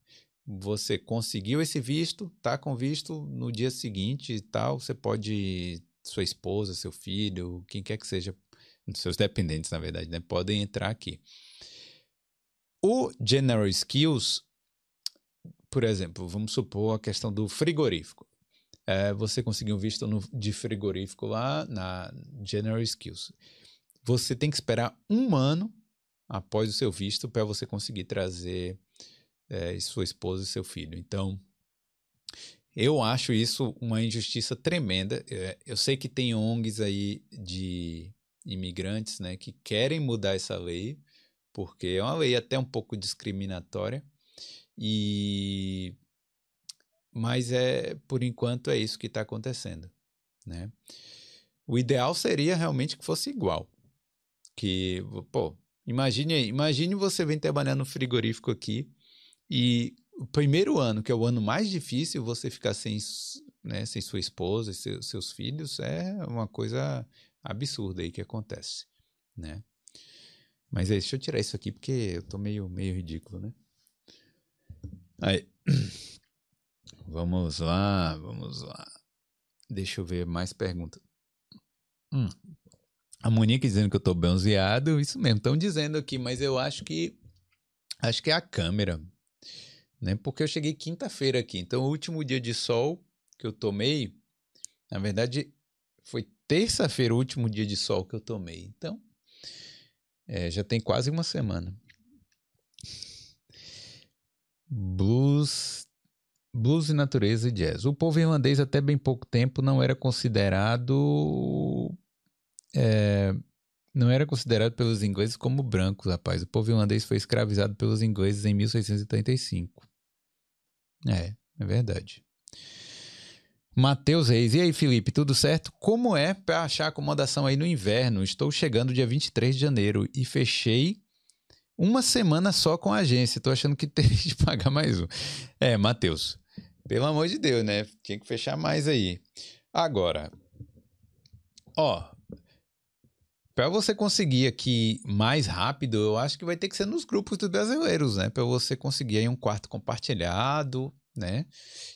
Você conseguiu esse visto, tá com visto no dia seguinte e tal, você pode sua esposa, seu filho, quem quer que seja, seus dependentes, na verdade, né, podem entrar aqui. O General Skills, por exemplo, vamos supor a questão do frigorífico. É, você conseguiu um visto no, de frigorífico lá na General Skills. Você tem que esperar um ano após o seu visto para você conseguir trazer é, sua esposa e seu filho. Então, eu acho isso uma injustiça tremenda. É, eu sei que tem ONGs aí de imigrantes né, que querem mudar essa lei, porque é uma lei até um pouco discriminatória. E mas é por enquanto é isso que está acontecendo, né? O ideal seria realmente que fosse igual, que pô, imagine imagine você vem trabalhar no frigorífico aqui e o primeiro ano, que é o ano mais difícil, você ficar sem, né, sem sua esposa e seu, seus filhos é uma coisa absurda aí que acontece, né? Mas é, deixa eu tirar isso aqui porque eu tô meio, meio ridículo, né? Aí. Vamos lá, vamos lá. Deixa eu ver mais perguntas. Hum. A Monique dizendo que eu tô bronzeado, isso mesmo, estão dizendo aqui, mas eu acho que acho que é a câmera, né? Porque eu cheguei quinta-feira aqui, então o último dia de sol que eu tomei, na verdade, foi terça-feira o último dia de sol que eu tomei. Então, é, já tem quase uma semana. Blues, blues e natureza e jazz. O povo irlandês até bem pouco tempo não era considerado é, não era considerado pelos ingleses como brancos, rapaz. O povo irlandês foi escravizado pelos ingleses em 1635. É, é verdade. Matheus Reis. E aí, Felipe, tudo certo? Como é para achar acomodação aí no inverno? Estou chegando dia 23 de janeiro e fechei uma semana só com a agência. Estou achando que teria de pagar mais um. É, Matheus, pelo amor de Deus, né? Tinha que fechar mais aí. Agora, ó, para você conseguir aqui mais rápido, eu acho que vai ter que ser nos grupos dos brasileiros, né? Para você conseguir aí um quarto compartilhado, né?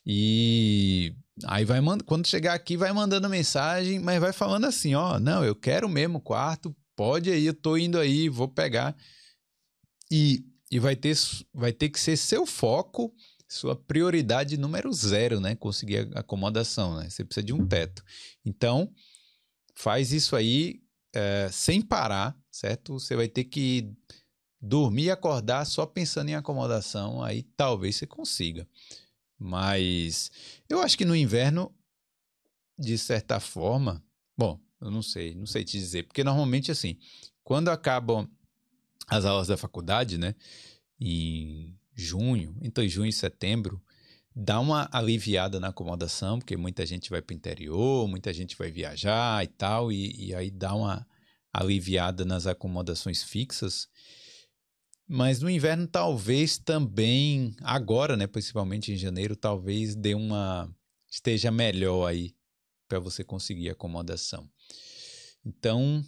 E Aí vai quando chegar aqui, vai mandando mensagem, mas vai falando assim: ó, não, eu quero mesmo quarto, pode aí, eu tô indo aí, vou pegar. E, e vai, ter, vai ter que ser seu foco, sua prioridade número zero, né? Conseguir acomodação, né? Você precisa de um teto. Então, faz isso aí é, sem parar, certo? Você vai ter que dormir e acordar só pensando em acomodação, aí talvez você consiga. Mas eu acho que no inverno, de certa forma, bom, eu não sei, não sei te dizer, porque normalmente assim, quando acabam as aulas da faculdade, né, em junho, entre junho e setembro, dá uma aliviada na acomodação, porque muita gente vai para o interior, muita gente vai viajar e tal, e, e aí dá uma aliviada nas acomodações fixas. Mas no inverno talvez também, agora, né, principalmente em janeiro, talvez dê uma esteja melhor aí para você conseguir acomodação. Então,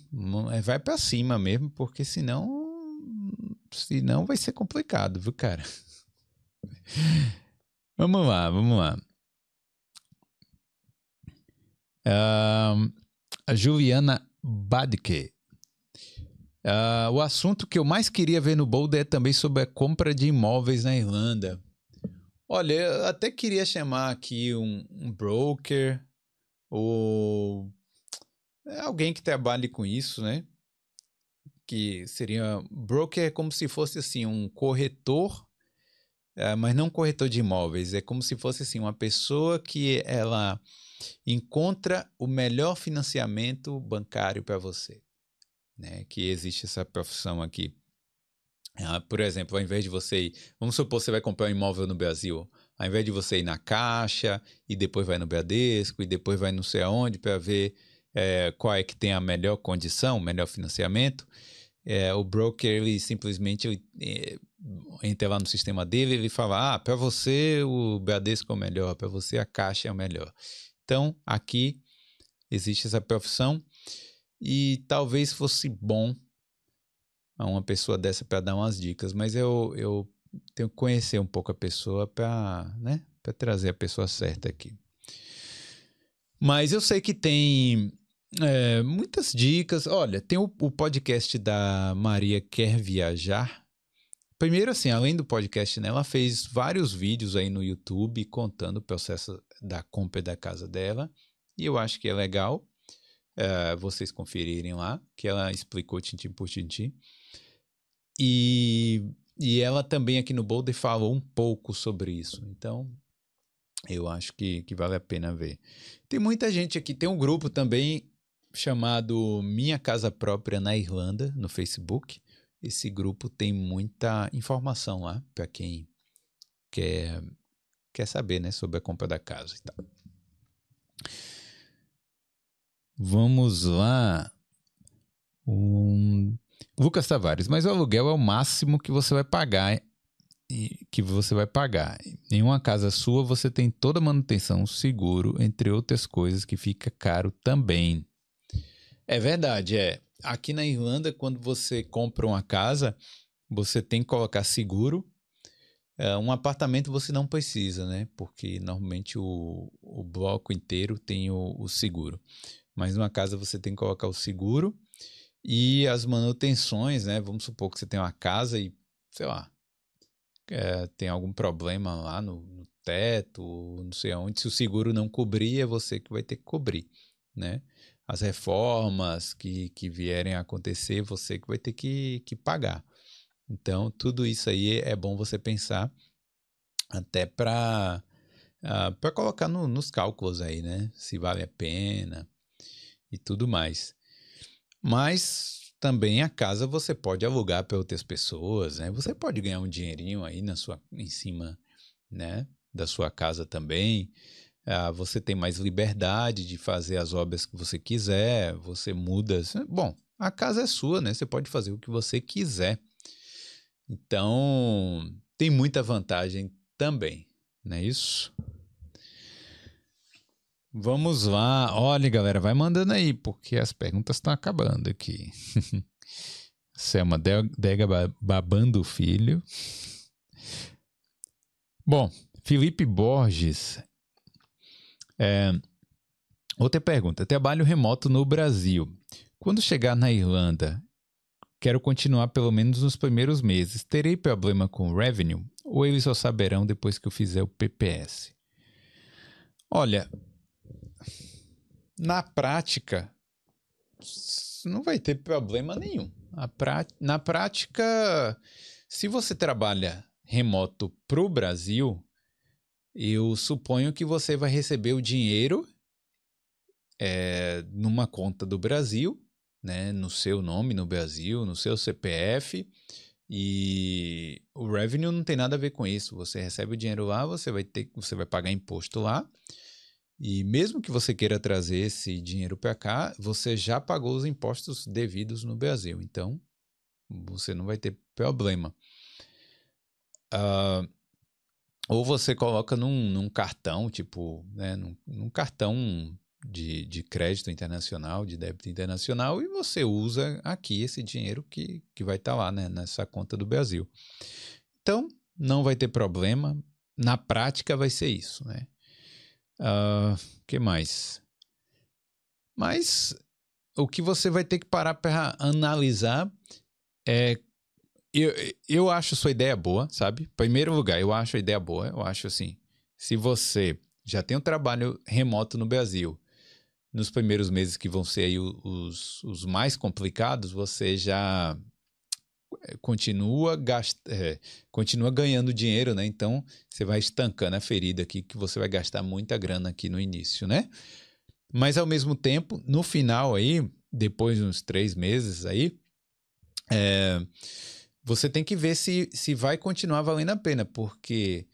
é, vai para cima mesmo, porque senão senão vai ser complicado, viu, cara? Vamos lá, vamos lá. Uh, a Juliana Badke. Uh, o assunto que eu mais queria ver no Boulder é também sobre a compra de imóveis na Irlanda. Olha, eu até queria chamar aqui um, um broker ou alguém que trabalhe com isso, né? Que seria broker é como se fosse assim um corretor é, mas não corretor de imóveis. É como se fosse assim, uma pessoa que ela encontra o melhor financiamento bancário para você. Né? Que existe essa profissão aqui. Ah, por exemplo, ao invés de você ir, vamos supor que você vai comprar um imóvel no Brasil, ao invés de você ir na Caixa e depois vai no Bradesco e depois vai não sei aonde para ver é, qual é que tem a melhor condição, o melhor financiamento, é, o broker ele simplesmente ele, é, entra lá no sistema dele ele fala: ah, para você o Bradesco é o melhor, para você a Caixa é o melhor. Então aqui existe essa profissão e talvez fosse bom a uma pessoa dessa para dar umas dicas, mas eu, eu tenho que conhecer um pouco a pessoa para né, trazer a pessoa certa aqui. Mas eu sei que tem é, muitas dicas. Olha, tem o, o, podcast da Maria Quer Viajar. Primeiro, assim, além do podcast, né, ela fez vários vídeos aí no YouTube contando o processo da compra da casa dela. E eu acho que é legal é, vocês conferirem lá, que ela explicou tintim por tintim. E, e ela também aqui no Boulder falou um pouco sobre isso. Então, eu acho que, que vale a pena ver. Tem muita gente aqui, tem um grupo também chamado Minha Casa Própria na Irlanda, no Facebook. Esse grupo tem muita informação lá para quem quer, quer saber né, sobre a compra da casa e tal. Vamos lá. Um... Lucas Tavares, mas o aluguel é o máximo que você vai pagar que você vai pagar. Em uma casa sua, você tem toda a manutenção, seguro, entre outras coisas que fica caro também. É verdade, é. Aqui na Irlanda, quando você compra uma casa, você tem que colocar seguro. É, um apartamento você não precisa, né? Porque normalmente o, o bloco inteiro tem o, o seguro. Mas numa casa você tem que colocar o seguro e as manutenções, né? Vamos supor que você tem uma casa e, sei lá, é, tem algum problema lá no, no, teto, não sei aonde. Se o seguro não cobrir, é você que vai ter que cobrir, né? as reformas que, que vierem a acontecer, você que vai ter que, que pagar. Então, tudo isso aí é bom você pensar até para uh, ah, para colocar no, nos cálculos aí, né? Se vale a pena e tudo mais. Mas também a casa você pode alugar para outras pessoas, né? Você pode ganhar um dinheirinho aí na sua, em cima, né? Da sua casa também. Ah, você tem mais liberdade de fazer as obras que você quiser, você muda. Bom, a casa é sua, né? Você pode fazer o que você quiser. Então, tem muita vantagem também, não é isso? Vamos lá. Olha, galera, vai mandando aí, porque as perguntas estão acabando aqui. Selma Dega babando o filho. Bom, Felipe Borges é, outra pergunta. Trabalho remoto no Brasil. Quando chegar na Irlanda, quero continuar pelo menos nos primeiros meses. Terei problema com revenue? Ou eles só saberão depois que eu fizer o PPS? Olha, na prática, não vai ter problema nenhum. Na prática, se você trabalha remoto para o Brasil, eu suponho que você vai receber o dinheiro é, numa conta do Brasil, né, no seu nome no Brasil, no seu CPF, e o revenue não tem nada a ver com isso. Você recebe o dinheiro lá, você vai ter, você vai pagar imposto lá. E mesmo que você queira trazer esse dinheiro para cá, você já pagou os impostos devidos no Brasil. Então, você não vai ter problema. Uh, ou você coloca num, num cartão, tipo, né, num, num cartão de, de crédito internacional, de débito internacional, e você usa aqui esse dinheiro que, que vai estar tá lá né, nessa conta do Brasil. Então, não vai ter problema. na prática vai ser isso, né? Uh, que mais? Mas o que você vai ter que parar para analisar é. Eu, eu acho sua ideia boa, sabe? Primeiro lugar, eu acho a ideia boa. Eu acho assim: se você já tem um trabalho remoto no Brasil, nos primeiros meses que vão ser aí os, os mais complicados, você já continua, gast... É, continua ganhando dinheiro, né? Então você vai estancando a ferida aqui, que você vai gastar muita grana aqui no início, né? Mas ao mesmo tempo, no final aí, depois de uns três meses aí, é, você tem que ver se, se vai continuar valendo a pena, porque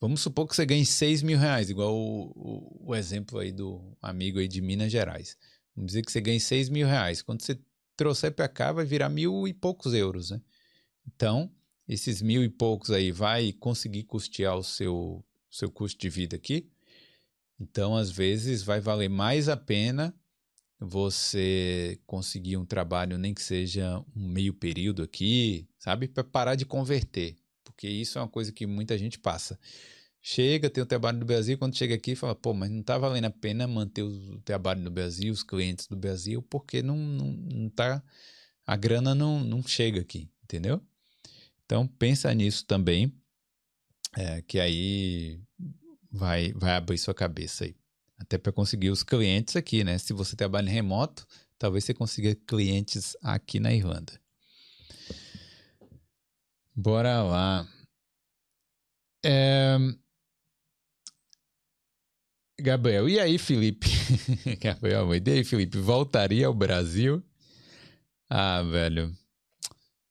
vamos supor que você ganhe 6 mil reais, igual o, o, o exemplo aí do amigo aí de Minas Gerais. Vamos dizer que você ganhe 6 mil reais. Quando você trouxer para cá, vai virar mil e poucos euros, né? Então, esses mil e poucos aí vai conseguir custear o seu, seu custo de vida aqui. Então, às vezes, vai valer mais a pena você conseguir um trabalho, nem que seja um meio período aqui, sabe? Para parar de converter. Porque isso é uma coisa que muita gente passa. Chega, tem o trabalho do Brasil, quando chega aqui fala, pô, mas não está valendo a pena manter o trabalho do Brasil, os clientes do Brasil, porque não, não, não tá. A grana não, não chega aqui, entendeu? Então pensa nisso também, é, que aí vai, vai abrir sua cabeça aí. Até para conseguir os clientes aqui, né? Se você trabalha em remoto, talvez você consiga clientes aqui na Irlanda. Bora lá. É... Gabriel, e aí, Felipe? Gabriel, e aí, Felipe? Voltaria ao Brasil? Ah, velho.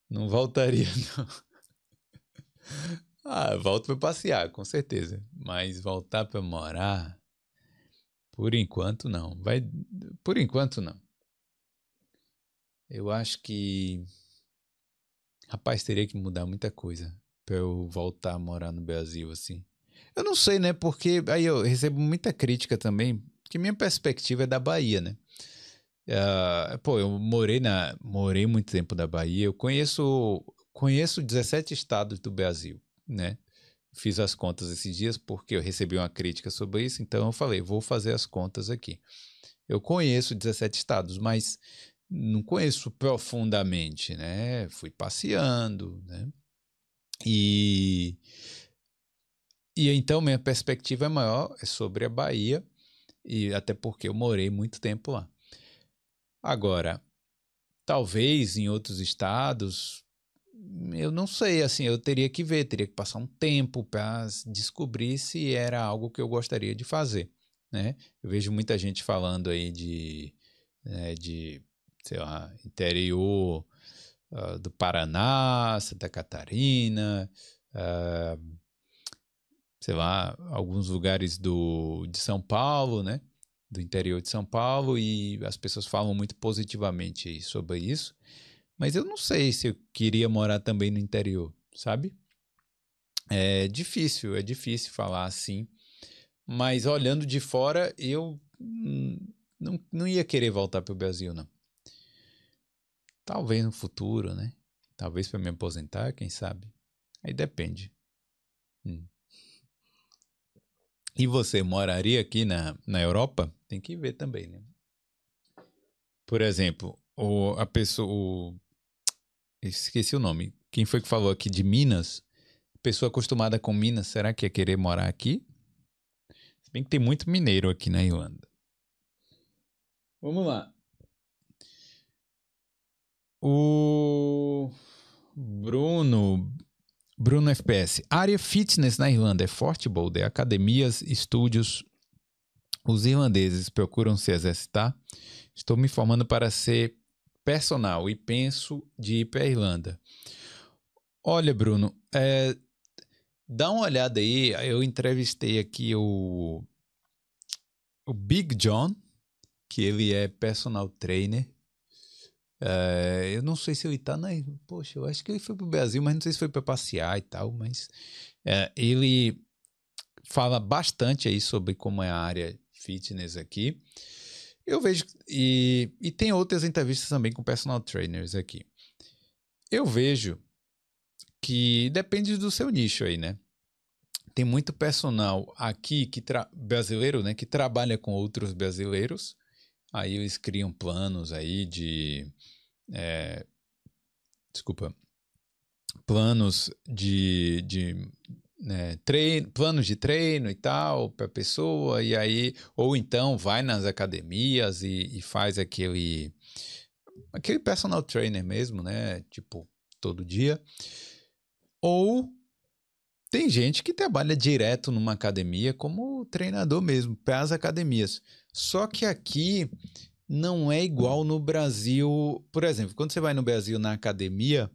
Não voltaria, não. Ah, volto para passear, com certeza. Mas voltar para morar, por enquanto não. Vai, por enquanto não. Eu acho que, rapaz, teria que mudar muita coisa para eu voltar a morar no Brasil assim. Eu não sei, né? Porque aí eu recebo muita crítica também, que minha perspectiva é da Bahia, né? Uh, pô, eu morei na morei muito tempo na Bahia. Eu conheço conheço 17 estados do Brasil né? Fiz as contas esses dias porque eu recebi uma crítica sobre isso, então eu falei, vou fazer as contas aqui. Eu conheço 17 estados, mas não conheço profundamente, né? Fui passeando, né? E, e então minha perspectiva é maior é sobre a Bahia, e até porque eu morei muito tempo lá. Agora, talvez em outros estados eu não sei, assim, eu teria que ver, teria que passar um tempo para descobrir se era algo que eu gostaria de fazer, né? Eu vejo muita gente falando aí de, né, de sei lá, interior uh, do Paraná, Santa Catarina, uh, sei lá, alguns lugares do, de São Paulo, né? Do interior de São Paulo, e as pessoas falam muito positivamente sobre isso. Mas eu não sei se eu queria morar também no interior, sabe? É difícil, é difícil falar assim. Mas olhando de fora, eu não, não ia querer voltar para o Brasil, não. Talvez no futuro, né? Talvez para me aposentar, quem sabe. Aí depende. Hum. E você moraria aqui na, na Europa? Tem que ver também, né? Por exemplo, o, a pessoa, o, esqueci o nome. Quem foi que falou aqui de Minas? Pessoa acostumada com Minas, será que ia querer morar aqui? Se bem que tem muito mineiro aqui na Irlanda. Vamos lá. O Bruno Bruno FPS. Área fitness na Irlanda é forte, Boulder. Academias, estúdios. Os irlandeses procuram se exercitar. Estou me formando para ser personal e penso de ir para a Irlanda. Olha, Bruno, é, dá uma olhada aí. Eu entrevistei aqui o, o Big John, que ele é personal trainer. É, eu não sei se ele está na. Poxa, eu acho que ele foi para o Brasil, mas não sei se foi para passear e tal. Mas é, ele fala bastante aí sobre como é a área fitness aqui. Eu vejo, e, e tem outras entrevistas também com personal trainers aqui. Eu vejo que depende do seu nicho aí, né? tem muito personal aqui que brasileiro, né, que trabalha com outros brasileiros. Aí eles criam planos aí de é, desculpa, planos de, de né, treino, planos de treino e tal para a pessoa, e aí, ou então vai nas academias e, e faz aquele aquele personal trainer mesmo, né? Tipo, todo dia. Ou tem gente que trabalha direto numa academia como treinador mesmo, para as academias. Só que aqui não é igual no Brasil. Por exemplo, quando você vai no Brasil na academia,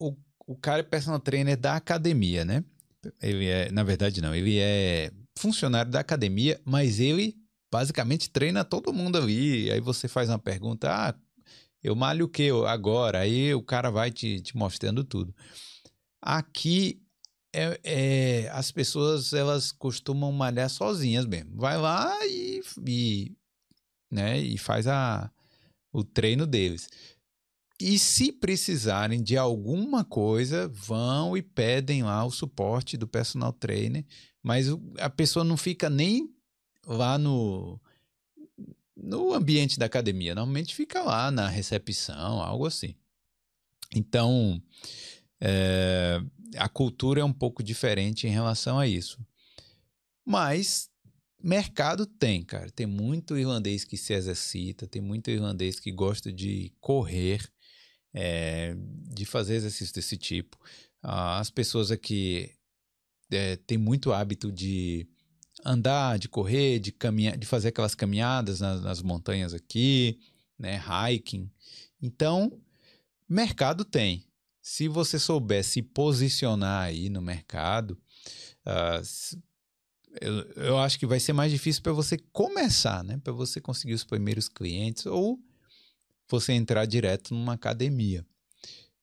o, o cara é personal trainer da academia, né? Ele é, na verdade, não, ele é funcionário da academia, mas ele basicamente treina todo mundo ali. Aí você faz uma pergunta: ah, eu malho o que agora? Aí o cara vai te, te mostrando tudo. Aqui é, é, as pessoas elas costumam malhar sozinhas mesmo. Vai lá e, e, né, e faz a, o treino deles. E se precisarem de alguma coisa, vão e pedem lá o suporte do personal trainer, mas a pessoa não fica nem lá no, no ambiente da academia, normalmente fica lá na recepção, algo assim. Então, é, a cultura é um pouco diferente em relação a isso. Mas mercado tem, cara. Tem muito irlandês que se exercita, tem muito irlandês que gosta de correr, é, de fazer exercício desse tipo. Ah, as pessoas aqui é, têm muito hábito de andar, de correr, de caminhar, de fazer aquelas caminhadas nas, nas montanhas aqui, né, hiking. Então, mercado tem se você souber se posicionar aí no mercado, uh, eu, eu acho que vai ser mais difícil para você começar, né? Para você conseguir os primeiros clientes ou você entrar direto numa academia.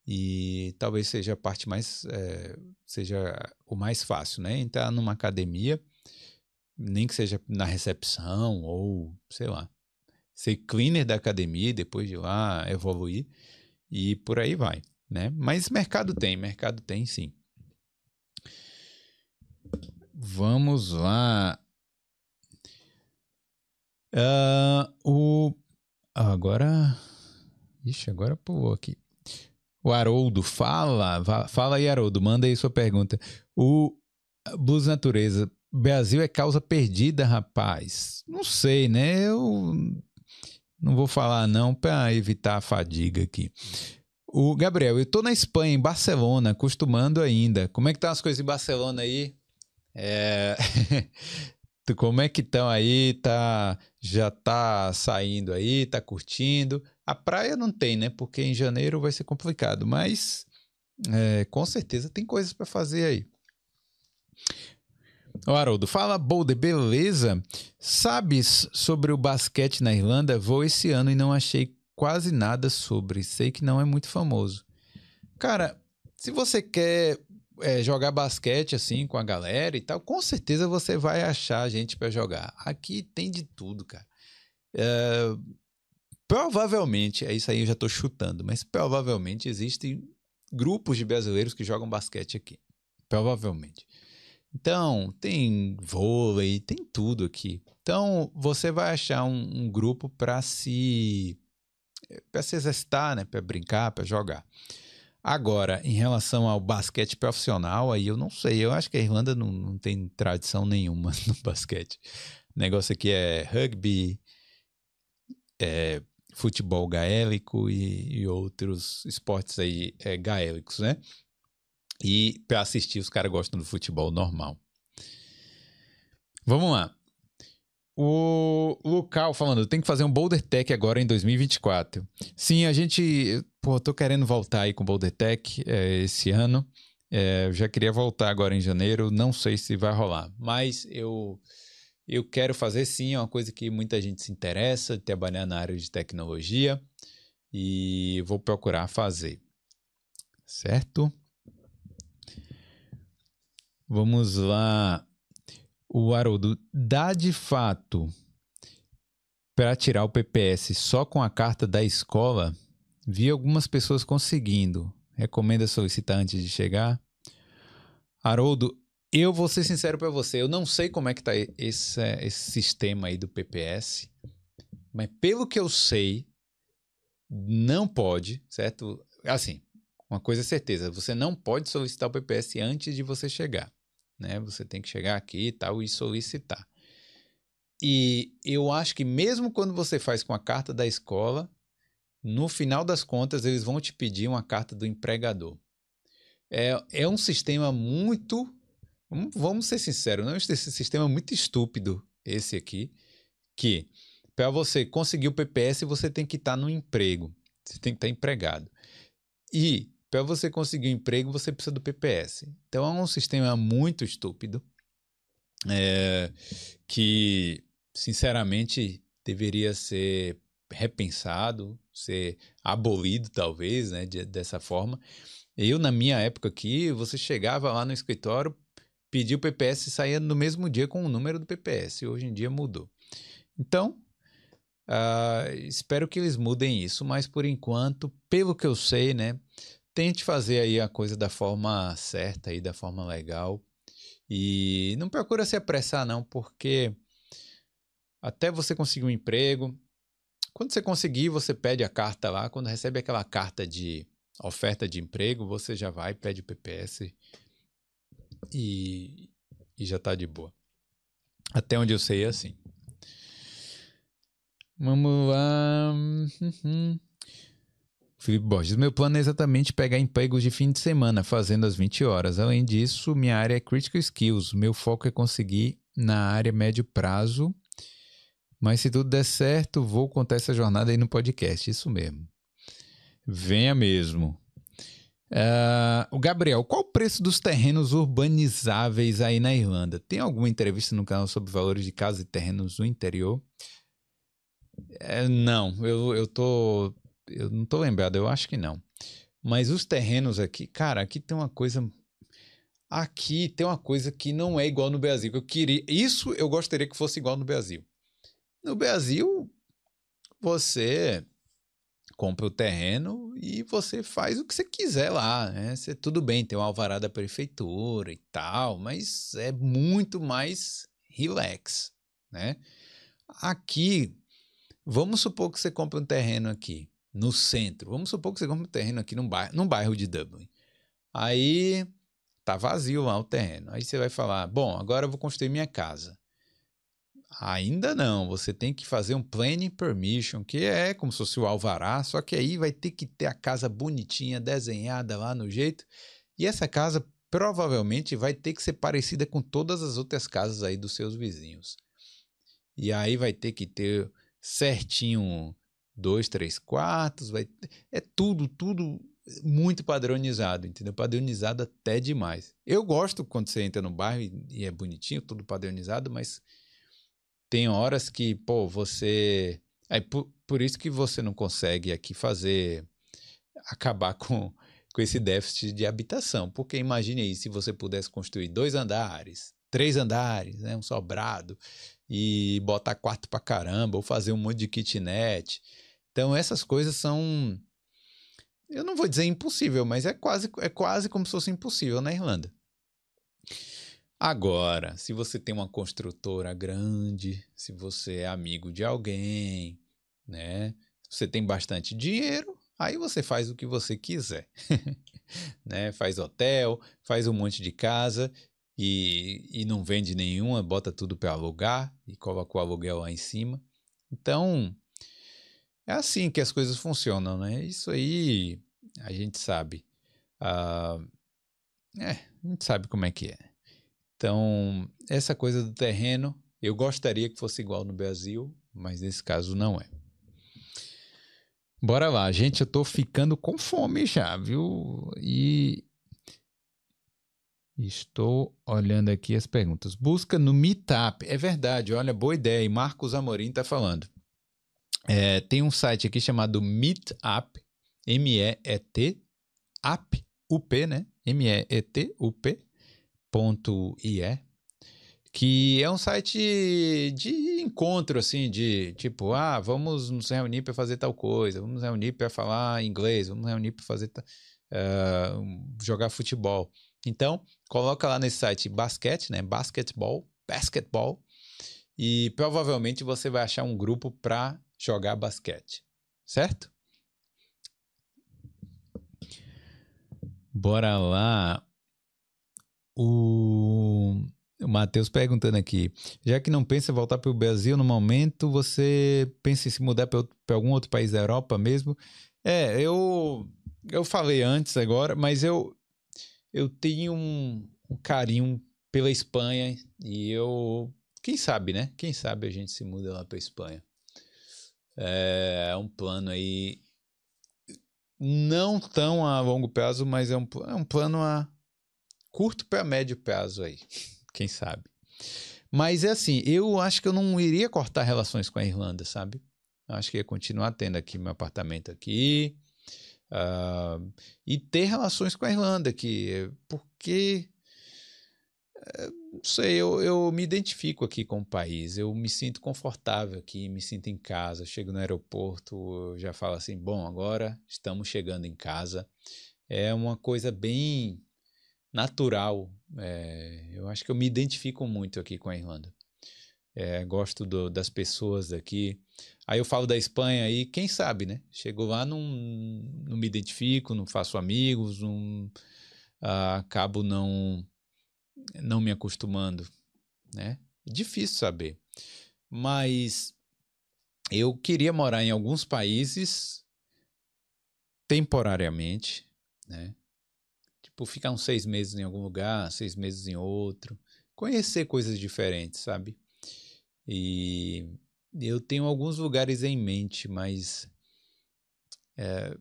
E talvez seja a parte mais, é, seja o mais fácil, né? Entrar numa academia, nem que seja na recepção ou, sei lá, ser cleaner da academia e depois de lá evoluir e por aí vai né? Mas mercado tem, mercado tem sim. Vamos lá. Uh, o agora, ixi, agora pulou aqui. O Haroldo fala, fala aí Haroldo, manda aí sua pergunta. O Blues Natureza, Brasil é causa perdida, rapaz. Não sei, né? Eu não vou falar não para evitar a fadiga aqui. O Gabriel, eu tô na Espanha, em Barcelona, acostumando ainda. Como é que estão as coisas em Barcelona aí? É... Como é que estão aí? Tá, já tá saindo aí, tá curtindo? A praia não tem, né? Porque em janeiro vai ser complicado, mas é, com certeza tem coisas para fazer aí. O Haroldo, fala Boulder, beleza? Sabes sobre o basquete na Irlanda? Vou esse ano e não achei quase nada sobre. Sei que não é muito famoso. Cara, se você quer é, jogar basquete assim com a galera e tal, com certeza você vai achar gente para jogar. Aqui tem de tudo, cara. É, provavelmente, é isso aí eu já estou chutando, mas provavelmente existem grupos de brasileiros que jogam basquete aqui. Provavelmente. Então, tem vôlei, tem tudo aqui. Então, você vai achar um, um grupo para se para se exercitar, né, para brincar, para jogar. Agora, em relação ao basquete profissional, aí eu não sei. Eu acho que a Irlanda não, não tem tradição nenhuma no basquete. O negócio aqui é rugby, é futebol gaélico e, e outros esportes aí é, gaélicos, né? E para assistir, os caras gostam do futebol normal. Vamos lá. O Lucal falando, tem que fazer um Boulder Tech agora em 2024. Sim, a gente, pô, tô querendo voltar aí com o Boulder Tech é, esse ano. É, já queria voltar agora em janeiro, não sei se vai rolar, mas eu eu quero fazer sim, é uma coisa que muita gente se interessa, trabalhar na área de tecnologia e vou procurar fazer. Certo? Vamos lá. O Haroldo, dá de fato para tirar o PPS só com a carta da escola? Vi algumas pessoas conseguindo. Recomenda solicitar antes de chegar? Haroldo, eu vou ser sincero para você, eu não sei como é que tá esse, esse sistema aí do PPS, mas pelo que eu sei, não pode, certo? Assim, uma coisa é certeza, você não pode solicitar o PPS antes de você chegar, né? Você tem que chegar aqui e tal e solicitar. E eu acho que mesmo quando você faz com a carta da escola, no final das contas eles vão te pedir uma carta do empregador. É, é um sistema muito, vamos ser sinceros, não é um sistema muito estúpido esse aqui, que para você conseguir o PPS, você tem que estar tá no emprego. Você tem que estar tá empregado. E para você conseguir um emprego, você precisa do PPS. Então é um sistema muito estúpido. É, que, sinceramente, deveria ser repensado, ser abolido, talvez, né, de, dessa forma. Eu, na minha época aqui, você chegava lá no escritório, pedia o PPS e saía no mesmo dia com o número do PPS. Hoje em dia mudou. Então, Uh, espero que eles mudem isso, mas por enquanto, pelo que eu sei, né, tente fazer aí a coisa da forma certa aí, da forma legal. E não procura se apressar não, porque até você conseguir um emprego, quando você conseguir, você pede a carta lá, quando recebe aquela carta de oferta de emprego, você já vai, pede o PPS e, e já tá de boa. Até onde eu sei é assim. Vamos lá. Uhum. Felipe Borges, meu plano é exatamente pegar empregos de fim de semana, fazendo às 20 horas. Além disso, minha área é Critical Skills. Meu foco é conseguir na área médio prazo. Mas se tudo der certo, vou contar essa jornada aí no podcast. Isso mesmo. Venha mesmo. Uh, o Gabriel, qual o preço dos terrenos urbanizáveis aí na Irlanda? Tem alguma entrevista no canal sobre valores de casas e terrenos no interior? É, não, eu, eu tô. Eu não tô lembrado, eu acho que não. Mas os terrenos aqui, cara, aqui tem uma coisa. Aqui tem uma coisa que não é igual no Brasil. Eu queria. Isso eu gostaria que fosse igual no Brasil. No Brasil, você compra o terreno e você faz o que você quiser lá, né? Você, tudo bem, tem um alvará da prefeitura e tal, mas é muito mais relax, né? Aqui, Vamos supor que você compra um terreno aqui no centro. Vamos supor que você compra um terreno aqui num bairro, num bairro de Dublin. Aí tá vazio lá o terreno. Aí você vai falar: "Bom, agora eu vou construir minha casa". Ainda não, você tem que fazer um planning permission, que é como se fosse o alvará, só que aí vai ter que ter a casa bonitinha, desenhada lá no jeito. E essa casa provavelmente vai ter que ser parecida com todas as outras casas aí dos seus vizinhos. E aí vai ter que ter certinho dois, três quartos, vai é tudo, tudo muito padronizado, entendeu? Padronizado até demais. Eu gosto quando você entra no bairro e, é bonitinho, tudo padronizado, mas tem horas que, pô, você é por, por isso que você não consegue aqui fazer acabar com com esse déficit de habitação, porque imagine aí se você pudesse construir dois andares, três andares, né, um sobrado, e botar quarto pra caramba, ou fazer um monte de kitnet. Então essas coisas são eu não vou dizer impossível, mas é quase, é quase como se fosse impossível na Irlanda. Agora, se você tem uma construtora grande, se você é amigo de alguém, né? Você tem bastante dinheiro, aí você faz o que você quiser. né? Faz hotel, faz um monte de casa e, e não vende nenhuma, bota tudo para alugar e coloca o aluguel lá em cima. Então, é assim que as coisas funcionam, né? Isso aí a gente sabe. Uh, é, a gente sabe como é que é. Então, essa coisa do terreno, eu gostaria que fosse igual no Brasil, mas nesse caso não é. Bora lá, gente, eu tô ficando com fome já, viu? E Estou olhando aqui as perguntas. Busca no Meetup. É verdade, olha, boa ideia. E Marcos Amorim está falando. É, tem um site aqui chamado Meetup, M-E-E-T, app, U-P, né? M-E-E-T-U-P, ponto I-E, que é um site de encontro, assim, de tipo, ah, vamos nos reunir para fazer tal coisa, vamos nos reunir para falar inglês, vamos nos reunir para fazer uh, jogar futebol. Então, coloca lá nesse site basquete, né? Basketball, basketball, e provavelmente você vai achar um grupo para jogar basquete, certo? Bora lá. O, Matheus perguntando aqui. Já que não pensa em voltar para o Brasil no momento, você pensa em se mudar para algum outro país da Europa mesmo? É, eu, eu falei antes agora, mas eu, eu tenho um, um carinho pela Espanha e eu. Quem sabe, né? Quem sabe a gente se muda lá para Espanha. É um plano aí não tão a longo prazo, mas é um, é um plano a curto para médio prazo aí, quem sabe. Mas é assim, eu acho que eu não iria cortar relações com a Irlanda, sabe? Eu acho que ia continuar tendo aqui meu apartamento aqui uh, e ter relações com a Irlanda aqui, porque não sei, eu, eu me identifico aqui com o país, eu me sinto confortável aqui, me sinto em casa. Chego no aeroporto, eu já falo assim: bom, agora estamos chegando em casa. É uma coisa bem natural. É, eu acho que eu me identifico muito aqui com a Irlanda. É, gosto do, das pessoas daqui. Aí eu falo da Espanha aí, quem sabe, né? Chego lá, não, não me identifico, não faço amigos, não, ah, acabo não não me acostumando, né? Difícil saber. Mas eu queria morar em alguns países temporariamente, né? Tipo, ficar uns seis meses em algum lugar, seis meses em outro, conhecer coisas diferentes, sabe? E eu tenho alguns lugares em mente, mas é,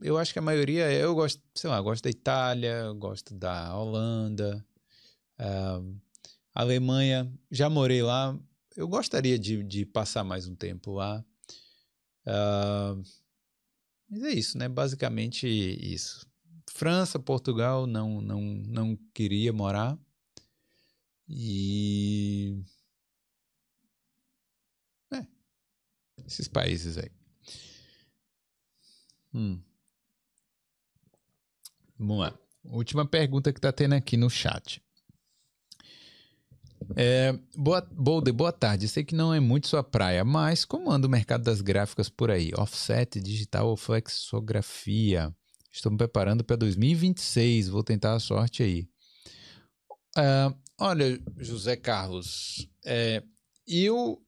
eu acho que a maioria, eu gosto, sei lá, gosto da Itália, gosto da Holanda, Uh, Alemanha, já morei lá. Eu gostaria de, de passar mais um tempo lá. Uh, mas é isso, né? Basicamente isso. França, Portugal, não, não, não queria morar. E. É. Esses países aí. Hum. Vamos lá. Última pergunta que tá tendo aqui no chat. É, boa, Bolde, boa tarde. Sei que não é muito sua praia, mas como anda o mercado das gráficas por aí? Offset, digital ou flexografia? Estou me preparando para 2026, vou tentar a sorte aí. É, olha, José Carlos, é, eu,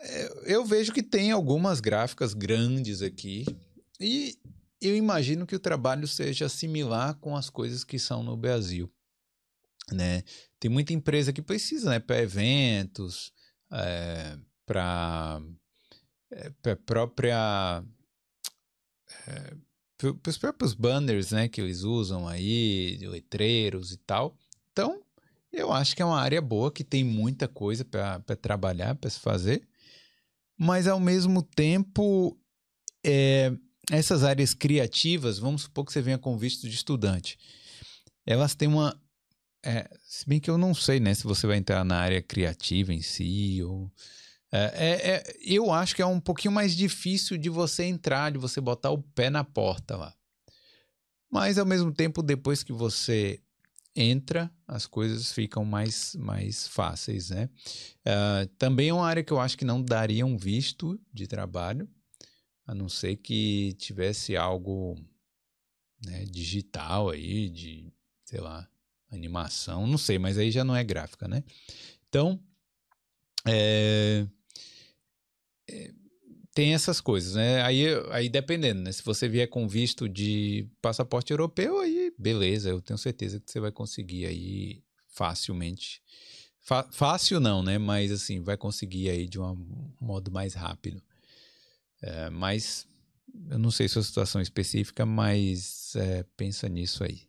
é, eu vejo que tem algumas gráficas grandes aqui e eu imagino que o trabalho seja similar com as coisas que são no Brasil né? Tem muita empresa que precisa, né? Para eventos, é, para é, própria é, os próprios banners, né, que eles usam aí, letreiros e tal. Então, eu acho que é uma área boa que tem muita coisa para trabalhar, para se fazer, mas ao mesmo tempo, é, essas áreas criativas, vamos supor que você venha com visto de estudante, elas têm uma é, se bem que eu não sei, né, se você vai entrar na área criativa em si ou é, é, é, eu acho que é um pouquinho mais difícil de você entrar, de você botar o pé na porta lá. Mas ao mesmo tempo, depois que você entra, as coisas ficam mais, mais fáceis, né? Uh, também é uma área que eu acho que não daria um visto de trabalho, a não ser que tivesse algo né, digital aí, de, sei lá, animação, não sei, mas aí já não é gráfica, né? Então, é, é, tem essas coisas, né? Aí, aí dependendo, né? Se você vier com visto de passaporte europeu, aí beleza, eu tenho certeza que você vai conseguir aí facilmente. fácil não, né? Mas assim, vai conseguir aí de um modo mais rápido. É, mas eu não sei sua situação específica, mas é, pensa nisso aí.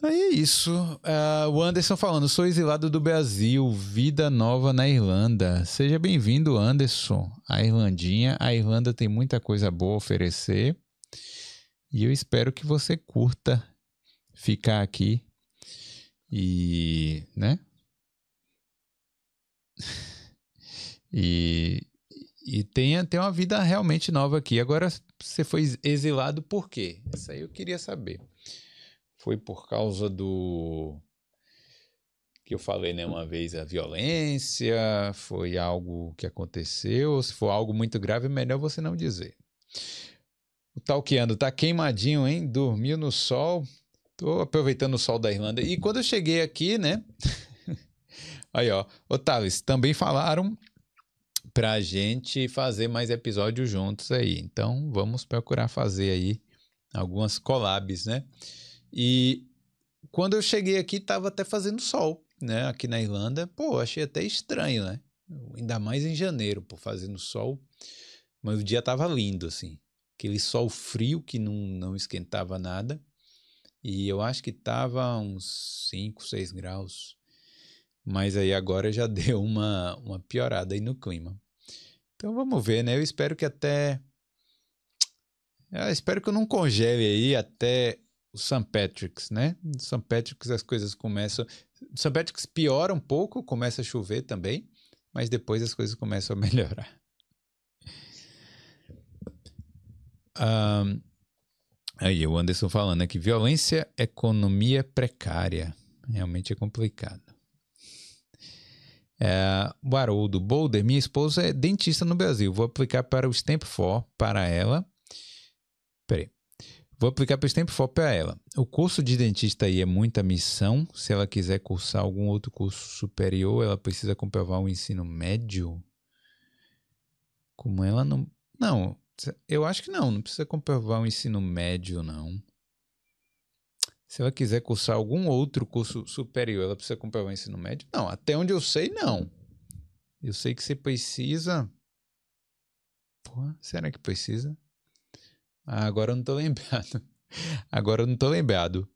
Aí é isso. Uh, o Anderson falando, sou exilado do Brasil, vida nova na Irlanda. Seja bem-vindo, Anderson. A Irlandinha, a Irlanda tem muita coisa boa a oferecer. E eu espero que você curta ficar aqui e, né? E, e tenha, tenha uma vida realmente nova aqui. Agora, você foi exilado por quê? Isso aí eu queria saber. Foi por causa do que eu falei né, uma vez, a violência, foi algo que aconteceu, se for algo muito grave, é melhor você não dizer. O Talkeando tá queimadinho, hein? Dormiu no sol. Tô aproveitando o sol da Irlanda. E quando eu cheguei aqui, né? Aí, ó. Otávio, também falaram pra gente fazer mais episódios juntos aí. Então, vamos procurar fazer aí algumas collabs, né? E quando eu cheguei aqui, tava até fazendo sol né, aqui na Irlanda, pô, achei até estranho, né? Ainda mais em janeiro, pô, fazendo sol. Mas o dia tava lindo, assim. Aquele sol frio que não, não esquentava nada. E eu acho que tava uns 5, 6 graus. Mas aí agora já deu uma, uma piorada aí no clima. Então vamos ver, né? Eu espero que até. Eu espero que eu não congele aí até o St. Patrick's, né? St. Patrick's as coisas começam. St. Patrick's piora um pouco, começa a chover também, mas depois as coisas começam a melhorar. Um, aí, o Anderson falando aqui: violência, economia precária. Realmente é complicado. É, o Haroldo Boulder, minha esposa é dentista no Brasil. Vou aplicar para o Stamp For para ela. Vou aplicar para o tempo for para ela. O curso de dentista aí é muita missão. Se ela quiser cursar algum outro curso superior, ela precisa comprovar o ensino médio. Como ela não. Não, eu acho que não. Não precisa comprovar o ensino médio, não. Se ela quiser cursar algum outro curso superior, ela precisa comprovar o ensino médio? Não, até onde eu sei, não. Eu sei que você precisa. Porra, será que precisa? Ah, agora eu não tô lembrado. Agora eu não tô lembrado.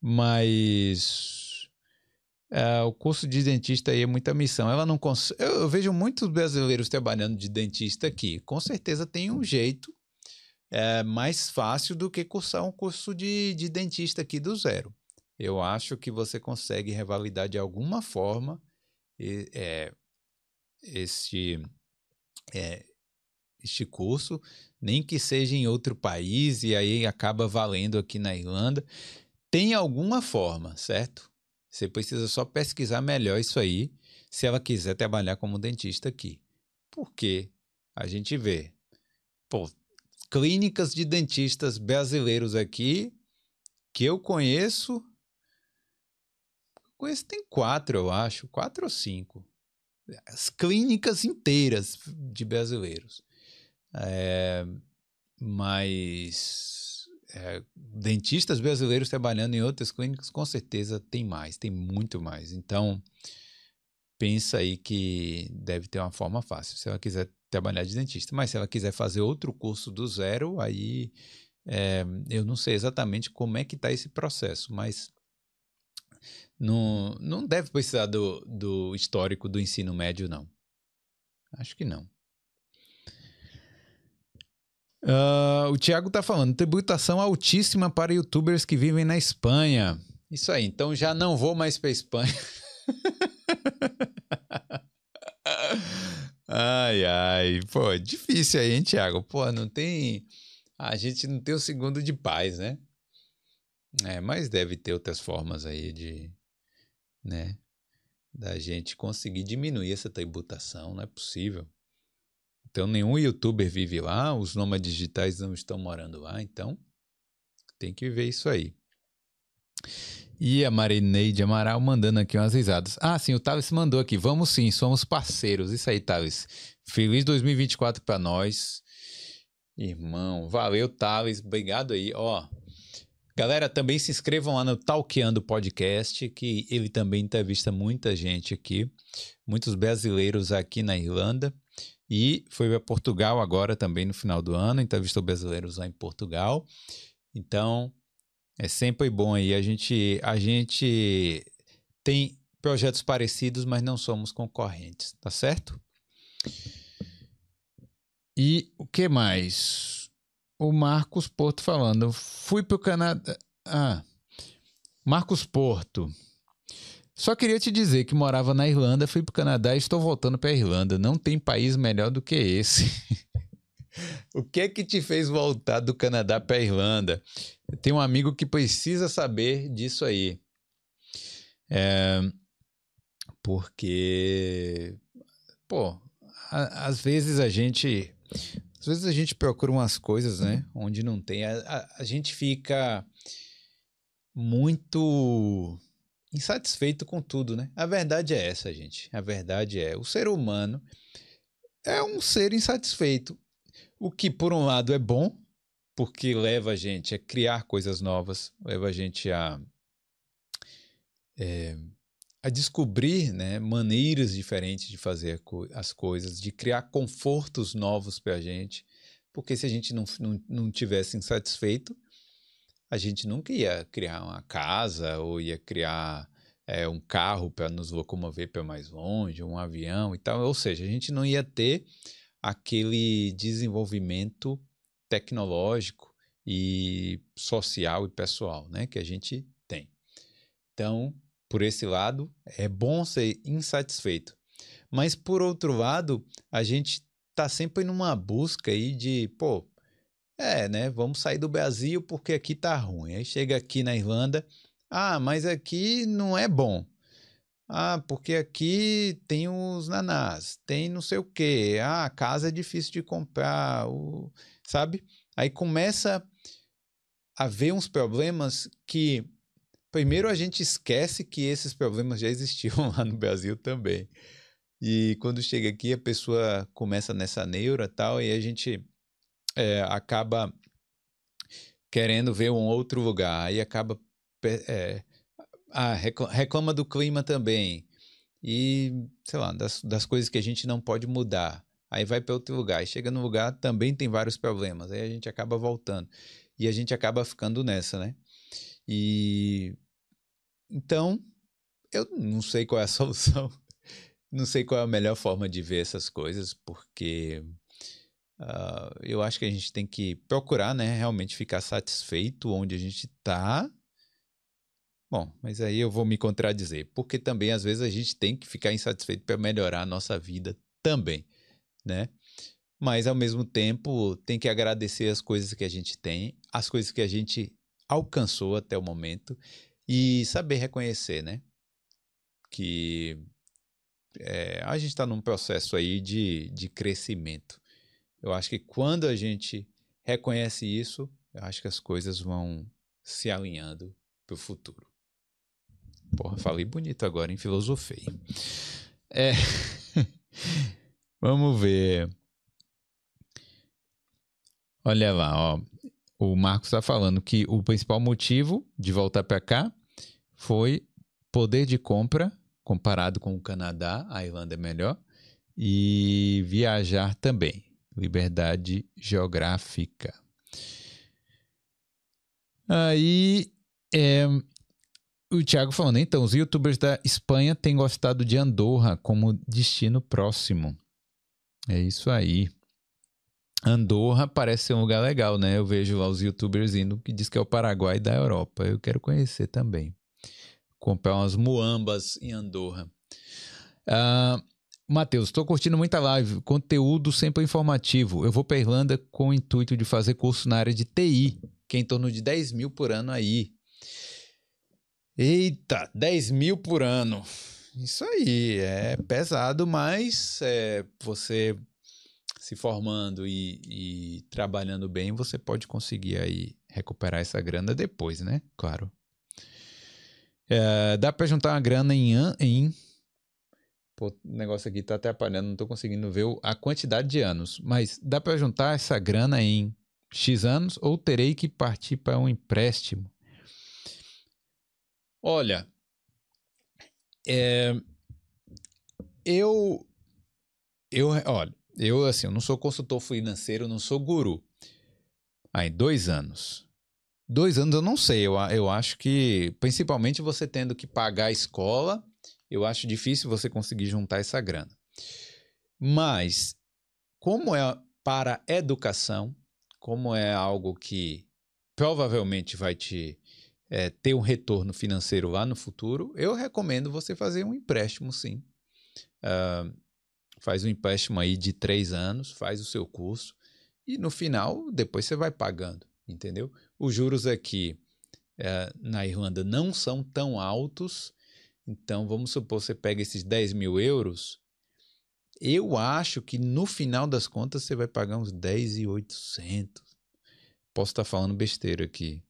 Mas é, o curso de dentista aí é muita missão. Ela não cons... eu, eu, vejo muitos brasileiros trabalhando de dentista aqui. Com certeza tem um jeito é, mais fácil do que cursar um curso de, de dentista aqui do zero. Eu acho que você consegue revalidar de alguma forma é, este, é, este curso nem que seja em outro país e aí acaba valendo aqui na Irlanda. Tem alguma forma, certo? Você precisa só pesquisar melhor isso aí, se ela quiser trabalhar como dentista aqui. Porque a gente vê, pô, clínicas de dentistas brasileiros aqui que eu conheço. Conheço tem quatro, eu acho, quatro ou cinco. As clínicas inteiras de brasileiros. É, mas é, dentistas brasileiros trabalhando em outras clínicas, com certeza tem mais, tem muito mais. Então, pensa aí que deve ter uma forma fácil, se ela quiser trabalhar de dentista. Mas se ela quiser fazer outro curso do zero, aí é, eu não sei exatamente como é que está esse processo, mas não, não deve precisar do, do histórico do ensino médio, não. Acho que não. Uh, o Thiago tá falando, tributação altíssima para youtubers que vivem na Espanha. Isso aí, então já não vou mais para Espanha. ai, ai, pô, difícil aí, hein, Thiago? Pô, não tem. A gente não tem o segundo de paz, né? É, mas deve ter outras formas aí de. né? Da gente conseguir diminuir essa tributação, não é possível. Então, nenhum youtuber vive lá, os nômades digitais não estão morando lá, então tem que ver isso aí. E a Marineide Amaral mandando aqui umas risadas. Ah, sim, o Thales mandou aqui. Vamos sim, somos parceiros. Isso aí, Thales. Feliz 2024 para nós. Irmão, valeu, Thales. Obrigado aí. Ó, galera, também se inscrevam lá no Talkeando Podcast, que ele também entrevista muita gente aqui, muitos brasileiros aqui na Irlanda. E foi para Portugal agora também no final do ano, entrevistou brasileiros lá em Portugal. Então, é sempre bom aí. A gente, a gente tem projetos parecidos, mas não somos concorrentes, tá certo? E o que mais? O Marcos Porto falando. Fui para o Canadá. Ah, Marcos Porto. Só queria te dizer que morava na Irlanda, fui para o Canadá e estou voltando para a Irlanda. Não tem país melhor do que esse. o que é que te fez voltar do Canadá para a Irlanda? Tenho um amigo que precisa saber disso aí. É, porque, pô, a, às vezes a gente. Às vezes a gente procura umas coisas, né? Onde não tem. A, a, a gente fica muito insatisfeito com tudo, né? A verdade é essa, gente. A verdade é, o ser humano é um ser insatisfeito. O que, por um lado, é bom, porque leva a gente a criar coisas novas, leva a gente a, é, a descobrir né, maneiras diferentes de fazer as coisas, de criar confortos novos para a gente. Porque se a gente não, não, não tivesse insatisfeito, a gente nunca ia criar uma casa ou ia criar é, um carro para nos locomover para mais longe, um avião e tal. Ou seja, a gente não ia ter aquele desenvolvimento tecnológico e social e pessoal né, que a gente tem. Então, por esse lado, é bom ser insatisfeito. Mas, por outro lado, a gente está sempre numa busca aí de, pô, é, né? Vamos sair do Brasil porque aqui tá ruim. Aí chega aqui na Irlanda, ah, mas aqui não é bom. Ah, porque aqui tem os nanás, tem não sei o quê. Ah, a casa é difícil de comprar, o... sabe? Aí começa a ver uns problemas que primeiro a gente esquece que esses problemas já existiam lá no Brasil também. E quando chega aqui a pessoa começa nessa neura tal e a gente é, acaba querendo ver um outro lugar, aí acaba é, ah, reclama do clima também e sei lá das, das coisas que a gente não pode mudar. Aí vai para outro lugar, chega no lugar também tem vários problemas, aí a gente acaba voltando e a gente acaba ficando nessa, né? E então eu não sei qual é a solução, não sei qual é a melhor forma de ver essas coisas, porque Uh, eu acho que a gente tem que procurar, né, realmente ficar satisfeito onde a gente está. Bom, mas aí eu vou me contradizer, porque também às vezes a gente tem que ficar insatisfeito para melhorar a nossa vida também, né? Mas ao mesmo tempo tem que agradecer as coisas que a gente tem, as coisas que a gente alcançou até o momento e saber reconhecer, né? Que é, a gente está num processo aí de, de crescimento. Eu acho que quando a gente reconhece isso, eu acho que as coisas vão se alinhando para o futuro. Porra, falei bonito agora, em filosofei. É. Vamos ver. Olha lá, ó. O Marcos está falando que o principal motivo de voltar para cá foi poder de compra comparado com o Canadá, a Irlanda é melhor, e viajar também liberdade geográfica. Aí, é, o Thiago falando, então, os youtubers da Espanha têm gostado de Andorra como destino próximo. É isso aí. Andorra parece ser um lugar legal, né? Eu vejo lá os youtubers indo que diz que é o Paraguai da Europa. Eu quero conhecer também. Comprar umas muambas em Andorra. Uh, Matheus, estou curtindo muita live, conteúdo sempre informativo. Eu vou para Irlanda com o intuito de fazer curso na área de TI, que é em torno de 10 mil por ano aí. Eita, 10 mil por ano. Isso aí, é pesado, mas é, você se formando e, e, trabalhando bem, você pode conseguir aí recuperar essa grana depois, né? Claro. É, dá para juntar uma grana em, em Pô, o negócio aqui tá atrapalhando, não tô conseguindo ver a quantidade de anos. Mas dá para juntar essa grana em X anos ou terei que partir para um empréstimo? Olha, é, eu, eu, olha, eu assim, eu não sou consultor financeiro, não sou guru. Aí, dois anos. Dois anos eu não sei, eu, eu acho que, principalmente você tendo que pagar a escola eu acho difícil você conseguir juntar essa grana. Mas, como é para educação, como é algo que provavelmente vai te é, ter um retorno financeiro lá no futuro, eu recomendo você fazer um empréstimo, sim. Uh, faz um empréstimo aí de três anos, faz o seu curso e no final, depois você vai pagando, entendeu? Os juros aqui é, na Irlanda não são tão altos, então vamos supor você pega esses 10 mil euros, eu acho que no final das contas você vai pagar uns 10,800. Posso estar falando besteira aqui,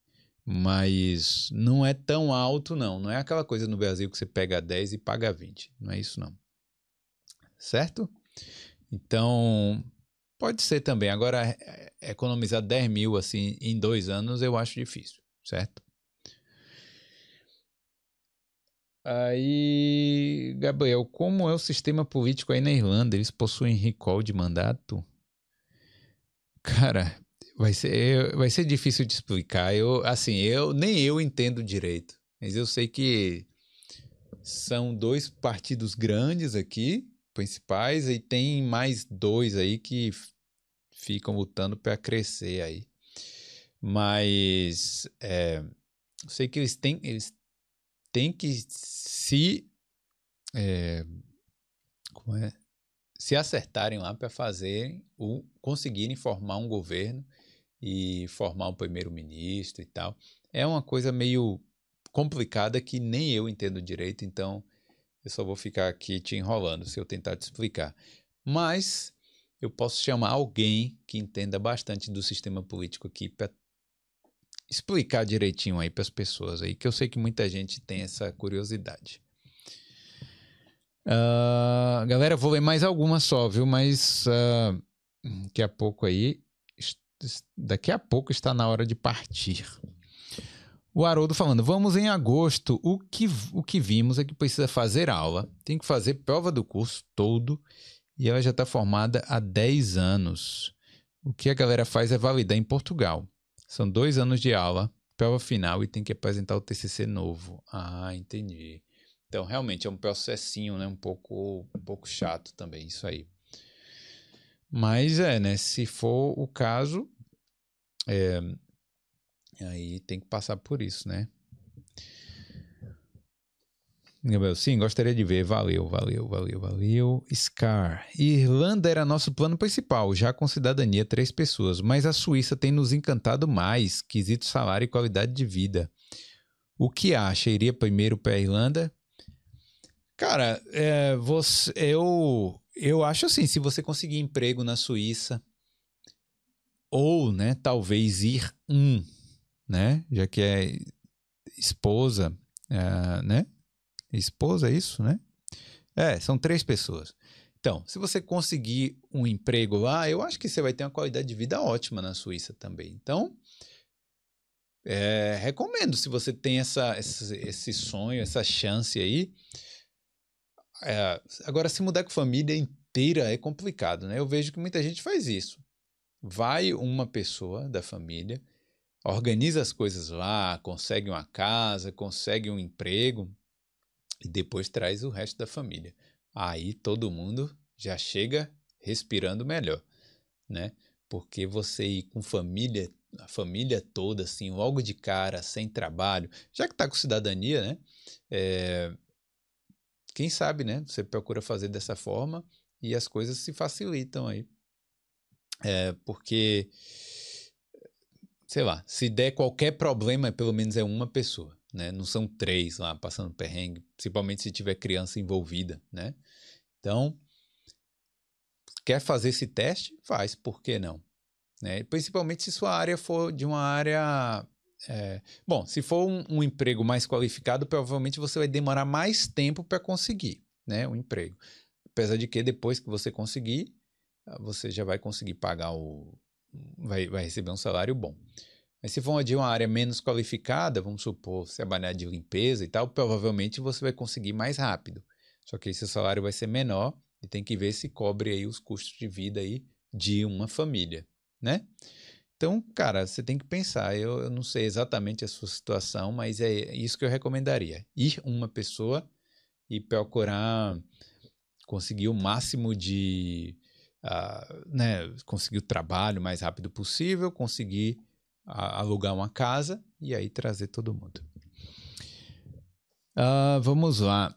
mas não é tão alto não, não é aquela coisa no Brasil que você pega 10 e paga 20, não é isso não certo? Então, pode ser também. Agora, é, é, economizar 10 mil assim em dois anos eu acho difícil, certo? Aí, Gabriel, como é o sistema político aí na Irlanda? Eles possuem recall de mandato? Cara, vai ser, vai ser difícil de explicar. Eu, assim, eu nem eu entendo direito, mas eu sei que são dois partidos grandes aqui principais e tem mais dois aí que ficam lutando para crescer aí. Mas é, sei que eles têm, eles têm que se é, como é, se acertarem lá para fazer o conseguirem formar um governo e formar um primeiro-ministro e tal. É uma coisa meio complicada que nem eu entendo direito, então eu só vou ficar aqui te enrolando se eu tentar te explicar. Mas eu posso chamar alguém que entenda bastante do sistema político aqui para explicar direitinho aí para as pessoas aí, que eu sei que muita gente tem essa curiosidade. Uh, galera, vou ler mais algumas só, viu? Mas uh, daqui a pouco aí, daqui a pouco está na hora de partir. O Haroldo falando, vamos em agosto. O que, o que vimos é que precisa fazer aula, tem que fazer prova do curso todo e ela já está formada há 10 anos. O que a galera faz é validar em Portugal. São dois anos de aula, prova final e tem que apresentar o TCC novo. Ah, entendi. Então, realmente é um processinho, né? Um pouco, um pouco chato também isso aí. Mas é, né? Se for o caso, é, Aí tem que passar por isso, né? Gabriel, sim, gostaria de ver. Valeu, valeu, valeu, valeu. Scar. Irlanda era nosso plano principal, já com cidadania três pessoas, mas a Suíça tem nos encantado mais, quesito salário e qualidade de vida. O que acha? Iria primeiro para a Irlanda? Cara, é, você, eu, eu acho assim, se você conseguir emprego na Suíça, ou, né, talvez ir um né? Já que é esposa, é, né? Esposa, é isso, né? É, são três pessoas. Então, se você conseguir um emprego lá, eu acho que você vai ter uma qualidade de vida ótima na Suíça também. Então, é, recomendo, se você tem essa, esse, esse sonho, essa chance aí. É, agora, se mudar com família inteira é complicado, né? Eu vejo que muita gente faz isso. Vai uma pessoa da família, organiza as coisas lá, consegue uma casa, consegue um emprego e depois traz o resto da família. Aí todo mundo já chega respirando melhor, né? Porque você ir com família, a família toda, assim, logo de cara, sem trabalho, já que está com cidadania, né? É, quem sabe, né? Você procura fazer dessa forma e as coisas se facilitam aí. É, porque sei lá, se der qualquer problema, pelo menos é uma pessoa, né? Não são três lá passando perrengue, principalmente se tiver criança envolvida, né? Então, quer fazer esse teste? Faz, por que não? Né? Principalmente se sua área for de uma área. É... Bom, se for um, um, emprego mais qualificado, provavelmente você vai demorar mais tempo para conseguir né, um emprego. Apesar de que depois que você conseguir, você já vai conseguir pagar o, vai, vai receber um salário bom. Mas se for de uma área menos qualificada, vamos supor, se trabalhar de limpeza e tal, provavelmente você vai conseguir mais rápido. Só que esse salário vai ser menor e tem que ver se cobre aí os custos de vida aí de uma família, né? Então, cara, você tem que pensar. Eu, eu não sei exatamente a sua situação, mas é isso que eu recomendaria. Ir uma pessoa e procurar conseguir o máximo de uh, né, conseguir o trabalho mais rápido possível, conseguir alugar uma casa e aí trazer todo mundo. Uh, vamos lá.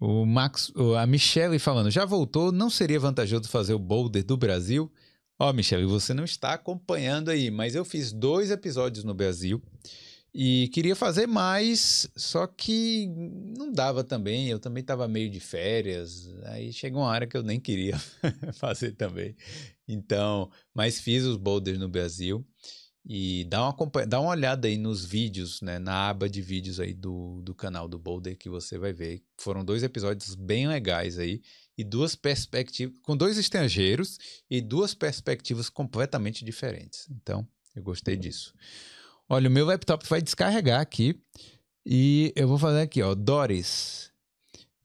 O Max, a Michelle falando, já voltou, não seria vantajoso fazer o boulder do Brasil? Ó, oh, Michelle, você não está acompanhando aí, mas eu fiz dois episódios no Brasil e queria fazer mais, só que não dava também. Eu também estava meio de férias, aí chegou uma hora que eu nem queria fazer também. Então, mas fiz os boulders no Brasil e dá uma, dá uma olhada aí nos vídeos, né, na aba de vídeos aí do, do canal do Boulder que você vai ver. Foram dois episódios bem legais aí e duas perspectivas, com dois estrangeiros e duas perspectivas completamente diferentes. Então, eu gostei disso. Olha, o meu laptop vai descarregar aqui e eu vou fazer aqui, ó, Doris.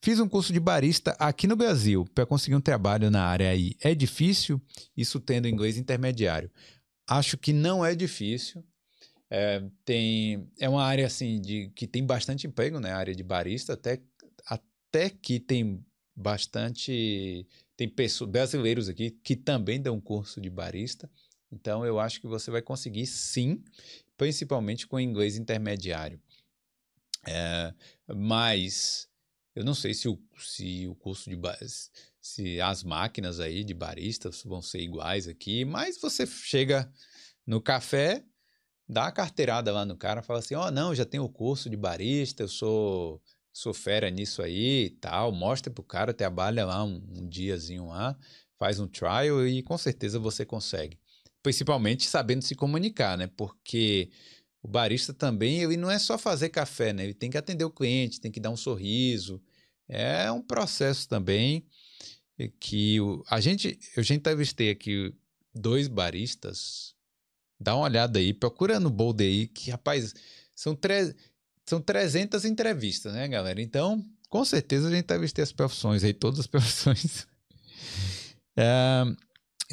Fiz um curso de barista aqui no Brasil para conseguir um trabalho na área aí. É difícil, isso tendo inglês intermediário. Acho que não é difícil. É, tem, é uma área assim de que tem bastante emprego, né? A área de barista, até, até que tem bastante. Tem pessoas, brasileiros aqui que também dão curso de barista. Então eu acho que você vai conseguir sim, principalmente com inglês intermediário. É, mas eu não sei se o, se o curso de se as máquinas aí de baristas vão ser iguais aqui, mas você chega no café, dá a carteirada lá no cara, fala assim: "Ó, oh, não, já tenho o curso de barista, eu sou sou fera nisso aí e tal", mostra pro cara, trabalha lá um, um diazinho lá, faz um trial e com certeza você consegue. Principalmente sabendo se comunicar, né? Porque o barista também, ele não é só fazer café, né? Ele tem que atender o cliente, tem que dar um sorriso. É um processo também que o, a gente, eu já entrevistei aqui dois baristas. Dá uma olhada aí, procura no Boulder aí, que rapaz, são, tre são 300 entrevistas, né, galera? Então, com certeza a gente entrevistei as profissões aí, todas as profissões. é,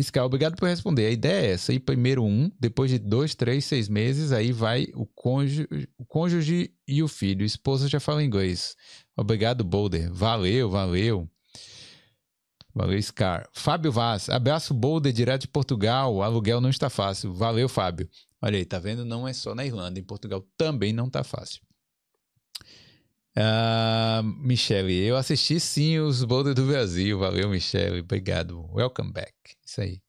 Scar, obrigado por responder. A ideia é essa, aí primeiro um, depois de dois, três, seis meses, aí vai o cônjuge, o cônjuge e o filho. A esposa já fala inglês. Obrigado, Boulder. Valeu, valeu. Valeu, Scar. Fábio Vaz, abraço Boulder, direto de Portugal. O aluguel não está fácil. Valeu, Fábio. Olha aí, tá vendo? Não é só na Irlanda, em Portugal também não está fácil. Uh, Michele, eu assisti sim os Boulder do Brasil. Valeu, Michele. Obrigado. Welcome back. Isso aí.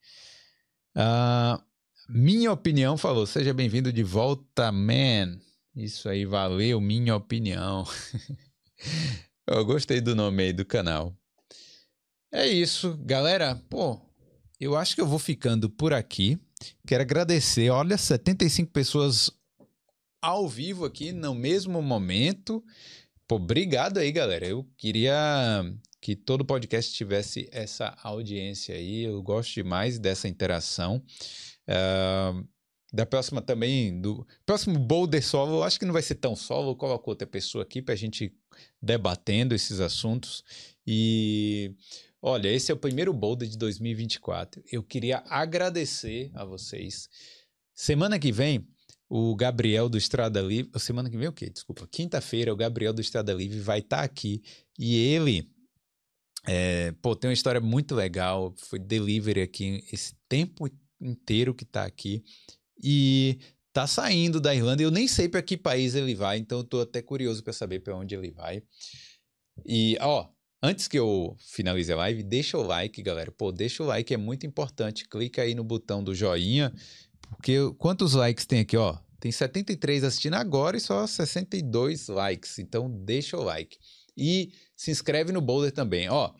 Uh, minha opinião falou: seja bem-vindo de volta, man. Isso aí, valeu, minha opinião. eu gostei do nome aí do canal. É isso, galera. Pô, eu acho que eu vou ficando por aqui. Quero agradecer. Olha, 75 pessoas ao vivo aqui no mesmo momento. Pô, obrigado aí, galera. Eu queria que todo podcast tivesse essa audiência aí. Eu gosto demais dessa interação. Uh, da próxima também, do próximo Boulder Solo, eu acho que não vai ser tão solo. Eu coloco outra pessoa aqui para a gente debatendo esses assuntos. E Olha, esse é o primeiro Boulder de 2024. Eu queria agradecer a vocês. Semana que vem, o Gabriel do Estrada Livre. Semana que vem o quê? Desculpa. Quinta-feira, o Gabriel do Estrada Livre vai estar tá aqui e ele. É, pô, tem uma história muito legal. Foi delivery aqui esse tempo inteiro que está aqui. E tá saindo da Irlanda. Eu nem sei para que país ele vai, então eu tô até curioso para saber para onde ele vai. E, ó, Antes que eu finalize a live, deixa o like, galera. Pô, deixa o like, é muito importante. Clica aí no botão do joinha, porque quantos likes tem aqui, ó? Tem 73 assistindo agora e só 62 likes. Então, deixa o like. E se inscreve no Boulder também, ó.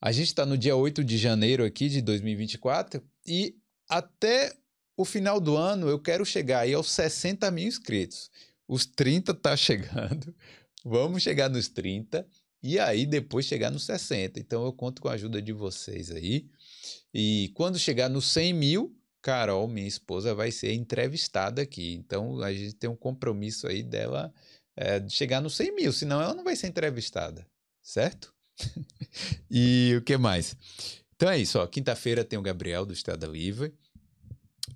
A gente está no dia 8 de janeiro aqui de 2024 e até o final do ano eu quero chegar aí aos 60 mil inscritos. Os 30 tá chegando. Vamos chegar nos 30 e aí depois chegar nos 60. Então eu conto com a ajuda de vocês aí. E quando chegar nos 100 mil, Carol, minha esposa, vai ser entrevistada aqui. Então a gente tem um compromisso aí dela é, de chegar nos 100 mil, senão ela não vai ser entrevistada, certo? e o que mais? Então é isso. Quinta-feira tem o Gabriel do Estrada Livre.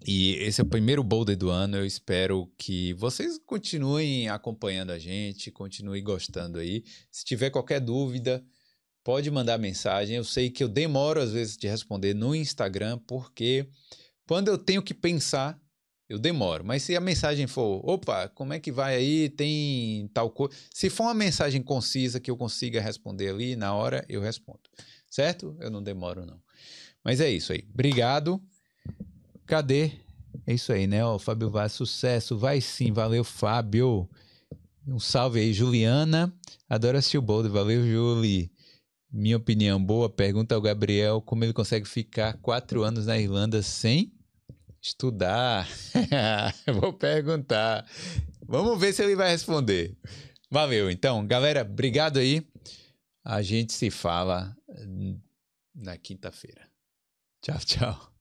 E esse é o primeiro Boulder do ano. Eu espero que vocês continuem acompanhando a gente, continuem gostando aí. Se tiver qualquer dúvida, pode mandar mensagem. Eu sei que eu demoro às vezes de responder no Instagram, porque quando eu tenho que pensar, eu demoro. Mas se a mensagem for, opa, como é que vai aí? Tem tal coisa. Se for uma mensagem concisa que eu consiga responder ali na hora, eu respondo. Certo? Eu não demoro, não. Mas é isso aí. Obrigado. Cadê? É isso aí, né? O Fábio Vaz, sucesso. Vai sim. Valeu, Fábio. Um salve aí, Juliana. Adoro assistir o Boulder. Valeu, Julie. Minha opinião, boa pergunta ao Gabriel. Como ele consegue ficar quatro anos na Irlanda sem estudar? Vou perguntar. Vamos ver se ele vai responder. Valeu, então. Galera, obrigado aí. A gente se fala na quinta-feira. Tchau, tchau.